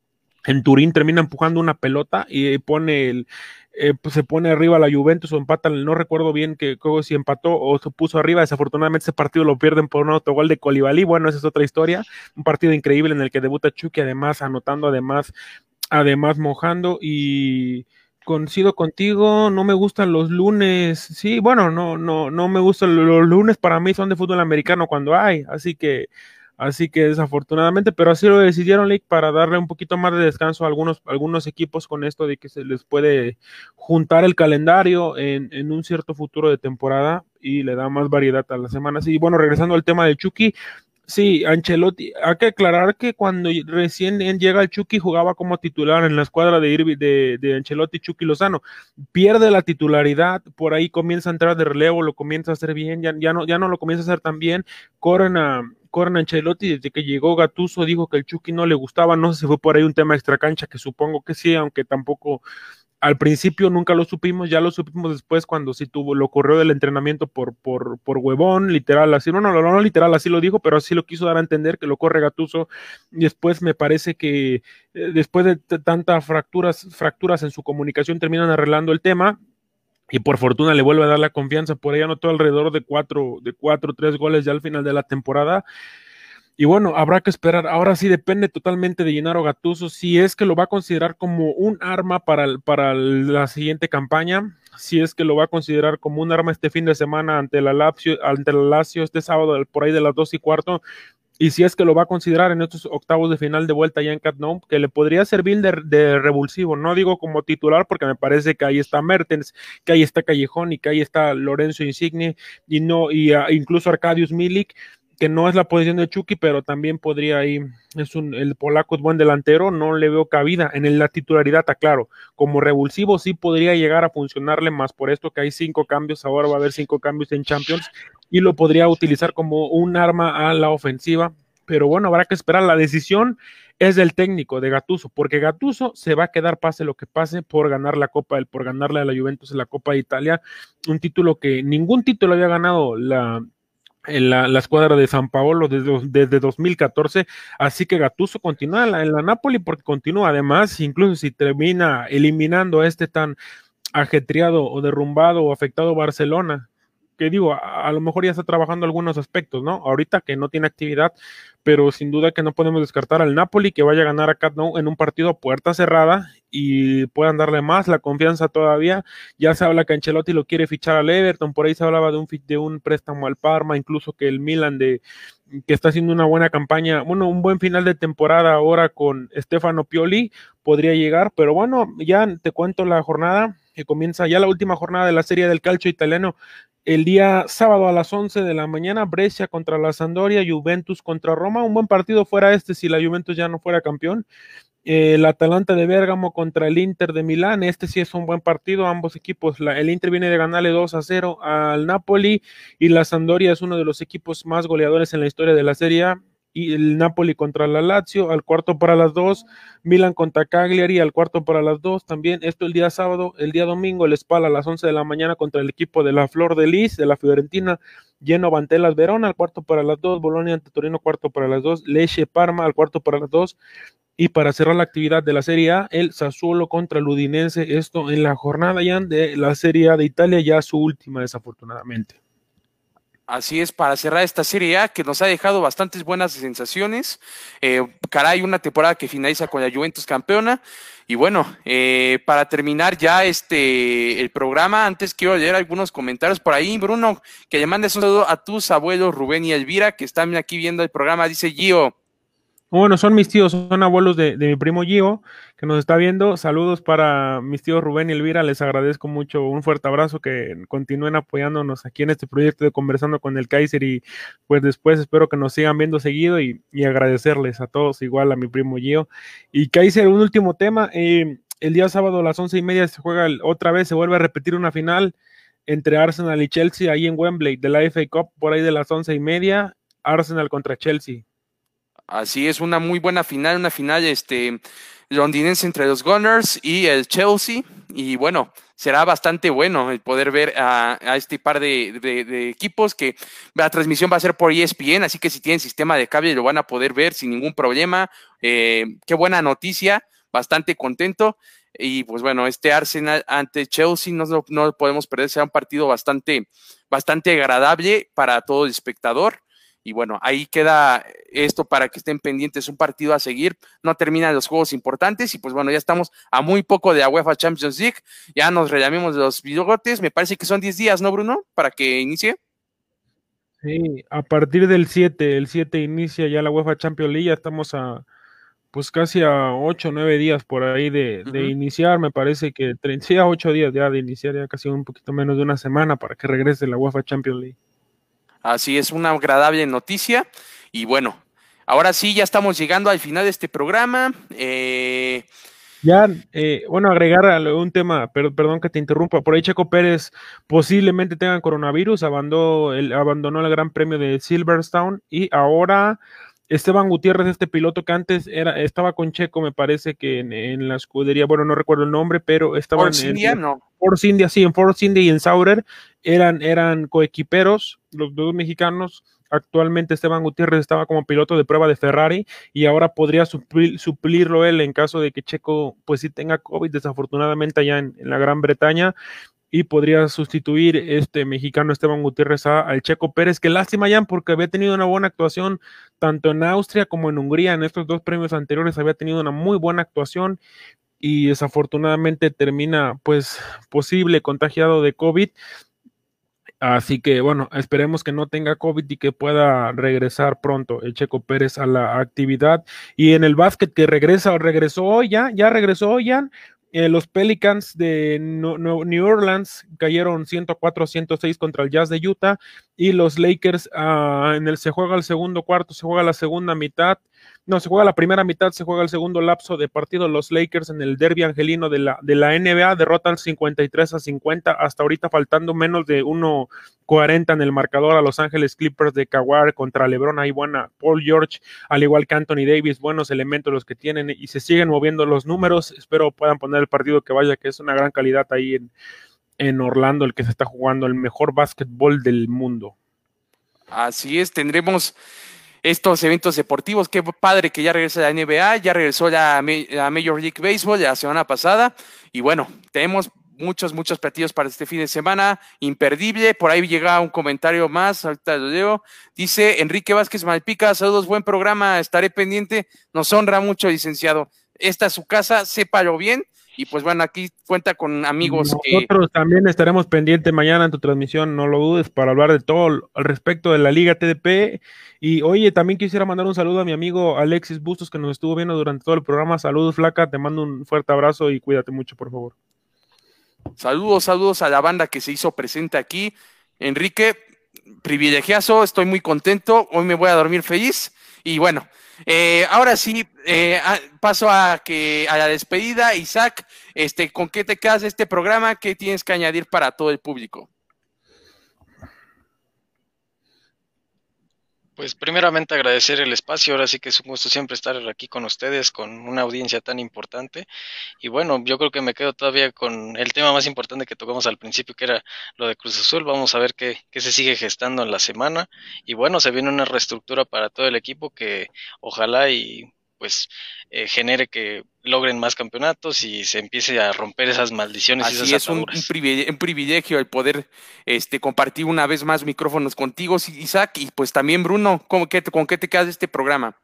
en Turín termina empujando una pelota y pone el, eh, pues se pone arriba la Juventus o empata, no recuerdo bien que si empató o se puso arriba, desafortunadamente ese partido lo pierden por un autogol de Colibali, bueno, esa es otra historia, un partido increíble en el que debuta Chucky, además anotando, además, además mojando y coincido contigo, no me gustan los lunes, sí, bueno, no, no, no me gustan los lunes, para mí son de fútbol americano cuando hay, así que Así que desafortunadamente, pero así lo decidieron League para darle un poquito más de descanso a algunos, algunos equipos con esto de que se les puede juntar el calendario en, en un cierto futuro de temporada y le da más variedad a las semanas. Y bueno, regresando al tema de Chucky, Sí, Ancelotti, hay que aclarar que cuando recién llega el Chucky jugaba como titular en la escuadra de Irvi, de, de, Ancelotti, Chucky Lozano, pierde la titularidad, por ahí comienza a entrar de relevo, lo comienza a hacer bien, ya, ya no, ya no lo comienza a hacer tan bien, corren a, corren a Ancelotti desde que llegó Gatuso dijo que el Chucky no le gustaba, no sé si fue por ahí un tema extra cancha que supongo que sí, aunque tampoco al principio nunca lo supimos, ya lo supimos después cuando sí tuvo, lo corrió del entrenamiento por, por, por huevón, literal, así, no, no, no, literal, así lo dijo, pero así lo quiso dar a entender que lo corre Gatuso, y después me parece que eh, después de tantas fracturas, fracturas en su comunicación terminan arreglando el tema, y por fortuna le vuelve a dar la confianza, por ahí anotó alrededor de cuatro, de cuatro, tres goles ya al final de la temporada, y bueno, habrá que esperar. Ahora sí depende totalmente de Gennaro Gattuso si es que lo va a considerar como un arma para, para la siguiente campaña, si es que lo va a considerar como un arma este fin de semana ante la Lazio, ante la Lazio este sábado por ahí de las dos y cuarto, y si es que lo va a considerar en estos octavos de final de vuelta ya en Cat que le podría servir de, revulsivo, no digo como titular porque me parece que ahí está Mertens, que ahí está Callejón y que ahí está Lorenzo Insigne y no y uh, incluso Arcadius Milik, que no es la posición de Chucky, pero también podría ir, es un, el polaco es buen delantero, no le veo cabida en la titularidad, está claro, como revulsivo sí podría llegar a funcionarle más por esto que hay cinco cambios, ahora va a haber cinco cambios en Champions y lo podría utilizar como un arma a la ofensiva, pero bueno, habrá que esperar, la decisión es del técnico de Gatuso, porque Gatuso se va a quedar pase lo que pase por ganar la Copa, por ganarle a la Juventus en la Copa de Italia, un título que ningún título había ganado la en la, escuadra de San Paolo desde, desde 2014, así que Gatuso continúa en la, en la Napoli porque continúa. Además, incluso si termina eliminando a este tan ajetreado o derrumbado o afectado Barcelona, que digo, a, lo mejor ya está trabajando algunos aspectos, ¿no? Ahorita que no tiene actividad, pero sin duda que no podemos descartar al Napoli que vaya a ganar a Cat en un partido a puerta cerrada y puedan darle más la confianza todavía. Ya se habla que Ancelotti lo quiere fichar al Everton, por ahí se hablaba de un, de un préstamo al Parma, incluso que el Milan de que está haciendo una buena campaña, bueno, un buen final de temporada ahora con Stefano Pioli podría llegar, pero bueno, ya te cuento la jornada que comienza ya la última jornada de la serie del calcio italiano el día sábado a las 11 de la mañana, Brescia contra la Sandoria, Juventus contra Roma. Un buen partido fuera este si la Juventus ya no fuera campeón. el Atalanta de Bérgamo contra el Inter de Milán. Este sí es un buen partido, ambos equipos. el Inter viene de ganarle 2 a 0 al Napoli y la Sandoria es uno de los equipos más goleadores en la historia de la Serie A y el Napoli contra la Lazio, al cuarto para las dos, Milan contra Cagliari, al cuarto para las dos, también esto el día sábado, el día domingo, el Spal a las once de la mañana contra el equipo de la Flor de Lis, de la Fiorentina, lleno Bantelas Verona, al cuarto para las dos, Bolonia ante Torino, cuarto para las dos, Leche Parma, al cuarto para las dos, y para cerrar la actividad de la Serie A, el Sassuolo contra el Udinese, esto en la jornada ya de la Serie A de Italia, ya su última desafortunadamente. Así es, para cerrar esta Serie A que nos ha dejado bastantes buenas sensaciones. Eh, caray, una temporada que finaliza con la Juventus campeona. Y bueno, eh, para terminar ya este el programa, antes quiero leer algunos comentarios por ahí. Bruno, que le mandes un saludo a tus abuelos Rubén y Elvira, que están aquí viendo el programa. Dice Gio, bueno, son mis tíos, son abuelos de, mi primo Gio, que nos está viendo. Saludos para mis tíos Rubén y Elvira, les agradezco mucho, un fuerte abrazo, que continúen apoyándonos aquí en este proyecto de Conversando con el Kaiser y pues después espero que nos sigan viendo seguido y, agradecerles a todos, igual a mi primo Gio. Y Kaiser, un último tema, eh, el día sábado a las once y media se juega otra vez, se vuelve a repetir una final entre Arsenal y Chelsea ahí en Wembley de la FA Cup por ahí de las once y media, Arsenal contra Chelsea. Así es, una muy buena final, una final este, londinense entre los Gunners y el Chelsea. Y bueno, será bastante bueno el poder ver a, este par de, equipos que la transmisión va a ser por ESPN, así que si tienen sistema de cable lo van a poder ver sin ningún problema. Eh, qué buena noticia, bastante contento. Y pues bueno, este Arsenal ante Chelsea no, no podemos perder, será un partido bastante, bastante agradable para todo el espectador. Y bueno, ahí queda esto para que estén pendientes, un partido a seguir. No terminan los juegos importantes y pues bueno, ya estamos a muy poco de la UEFA Champions League. Ya nos rellamemos de los bigotes. Me parece que son 10 días, ¿no, Bruno? Para que inicie. Sí, a partir del 7, el 7 inicia ya la UEFA Champions League, ya estamos a pues casi a 8 o 9 días por ahí de, iniciar, me parece que 30, 8 días ya de iniciar, ya casi un poquito menos de una semana para que regrese la UEFA Champions League. Así es, una agradable noticia. Y bueno, ahora sí, ya estamos llegando al final de este programa. Eh, ya, eh, bueno, agregar un tema, pero, perdón que te interrumpa, por ahí Checo Pérez posiblemente tenga coronavirus, abandonó el, abandonó el Gran Premio de Silverstone y ahora Esteban Gutiérrez, este piloto que antes era, estaba con Checo, me parece que en, la escudería, bueno, no recuerdo el nombre, pero estaba en, India, no. Force India, sí, en Force India y en Saurer eran, eran coequiperos, los dos mexicanos. Actualmente Esteban Gutiérrez estaba como piloto de prueba de Ferrari y ahora podría suplirlo él en caso de que Checo pues sí tenga COVID desafortunadamente allá en la Gran Bretaña y podría sustituir este mexicano Esteban Gutiérrez al Checo Pérez, que lástima ya porque había tenido una buena actuación tanto en Austria como en Hungría, en estos dos premios anteriores había tenido una muy buena actuación y desafortunadamente termina pues posible contagiado de COVID. Así que bueno, esperemos que no tenga COVID y que pueda regresar pronto el Checo Pérez a la actividad. Y en el básquet que regresa, regresó hoy ya, ya regresó hoy ya, eh, los Pelicans de New Orleans cayeron 104-106 contra el Jazz de Utah y los Lakers ah, en el se juega el segundo cuarto, se juega la segunda mitad no, se juega la primera mitad, se juega el segundo lapso de partido. Los Lakers en el derby angelino de la, de la NBA derrotan 53 a 50, hasta ahorita faltando menos de 1.40 en el marcador a Los Ángeles Clippers de Kawhi contra LeBron. Ahí buena, Paul George, al igual que Anthony Davis, buenos elementos los que tienen y se siguen moviendo los números. Espero puedan poner el partido que vaya, que es una gran calidad ahí en, en Orlando, el que se está jugando el mejor básquetbol del mundo. Así es, tendremos estos eventos deportivos. Qué padre que ya regresa la NBA, ya regresó la, Major League Baseball la semana pasada. Y bueno, tenemos muchos, muchos partidos para este fin de semana, imperdible. Por ahí llega un comentario más, ahorita lo leo. Dice Enrique Vázquez Malpica, saludos, buen programa, estaré pendiente. Nos honra mucho, licenciado. Esta es su casa, sépalo bien. Y pues bueno, aquí cuenta con amigos. Nosotros también estaremos pendientes mañana en tu transmisión, no lo dudes, para hablar de todo al respecto de la Liga TDP. Y oye, también quisiera mandar un saludo a mi amigo Alexis Bustos, que nos estuvo viendo durante todo el programa. Saludos, Flaca, te mando un fuerte abrazo y cuídate mucho, por favor. Saludos, saludos a la banda que se hizo presente aquí. Enrique, privilegiazo, estoy muy contento. Hoy me voy a dormir feliz. Y bueno, eh, ahora sí, eh, paso a que a la despedida. Isaac, este, ¿con qué te quedas este programa? ¿Qué tienes que añadir para todo el público? Pues primeramente agradecer el espacio, ahora sí que es un gusto siempre estar aquí con ustedes, con una audiencia tan importante. Y bueno, yo creo que me quedo todavía con el tema más importante que tocamos al principio, que era lo de Cruz Azul. Vamos a ver qué, qué se sigue gestando en la semana. Y bueno, se viene una reestructura para todo el equipo que ojalá y pues eh, genere que logren más campeonatos y se empiece a romper esas maldiciones. Así es un, privilegio, el poder este, compartir una vez más micrófonos contigo, Isaac, y pues también Bruno, ¿con qué, con qué te quedas de este programa?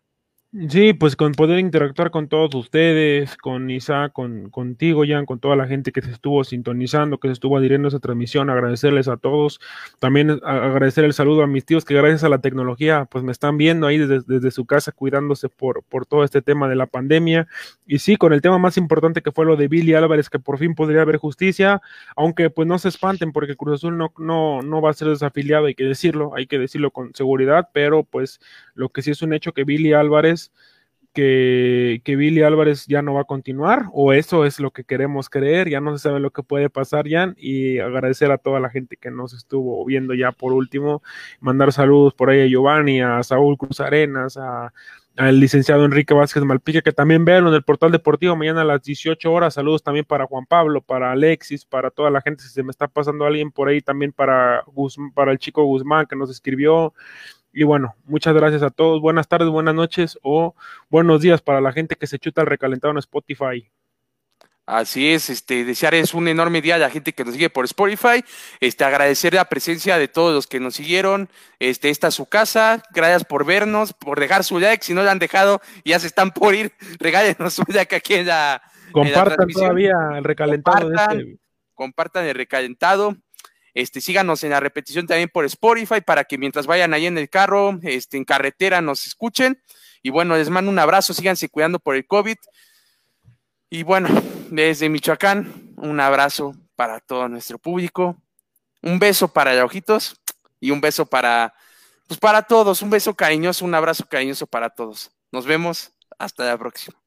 Sí, pues con poder interactuar con todos ustedes, con Isa, con contigo, Jan, con toda la gente que se estuvo sintonizando, que se estuvo adhiriendo a esa transmisión, agradecerles a todos. También agradecer el saludo a mis tíos que gracias a la tecnología, pues me están viendo ahí desde, desde su casa cuidándose por, por todo este tema de la pandemia. Y sí, con el tema más importante que fue lo de Billy Álvarez, que por fin podría haber justicia, aunque pues no se espanten porque Cruz Azul no, no, no va a ser desafiliado, hay que decirlo, hay que decirlo con seguridad, pero pues lo que sí es un hecho que Billy Álvarez que, Billy Álvarez ya no va a continuar, o eso es lo que queremos creer, ya no se sabe lo que puede pasar, Jan, y agradecer a toda la gente que nos estuvo viendo ya por último, mandar saludos por ahí a Giovanni, a Saúl Cruz Arenas, a al licenciado Enrique Vázquez Malpique, que también vean en el portal deportivo mañana a las 18 horas. Saludos también para Juan Pablo, para Alexis, para toda la gente. Si se me está pasando alguien por ahí, también para, para el chico Guzmán que nos escribió, y bueno, muchas gracias a todos. Buenas tardes, buenas noches o buenos días para la gente que se chuta el recalentado en Spotify. Así es, este, desearles un enorme día a la gente que nos sigue por Spotify, este, agradecer la presencia de todos los que nos siguieron, este, esta es su casa, gracias por vernos, por dejar su like, si no lo han dejado, ya se están por ir, regálenos un like aquí en la Compartan todavía el recalentado. Este. compartan el recalentado, este, síganos en la repetición también por Spotify para que mientras vayan ahí en el carro, este, en carretera, nos escuchen. Y bueno, les mando un abrazo, síganse cuidando por el COVID. Y bueno, desde Michoacán, un abrazo para todo nuestro público. Un beso para los ojitos y un beso para, pues para todos. Un beso cariñoso, un abrazo cariñoso para todos. Nos vemos. Hasta la próxima.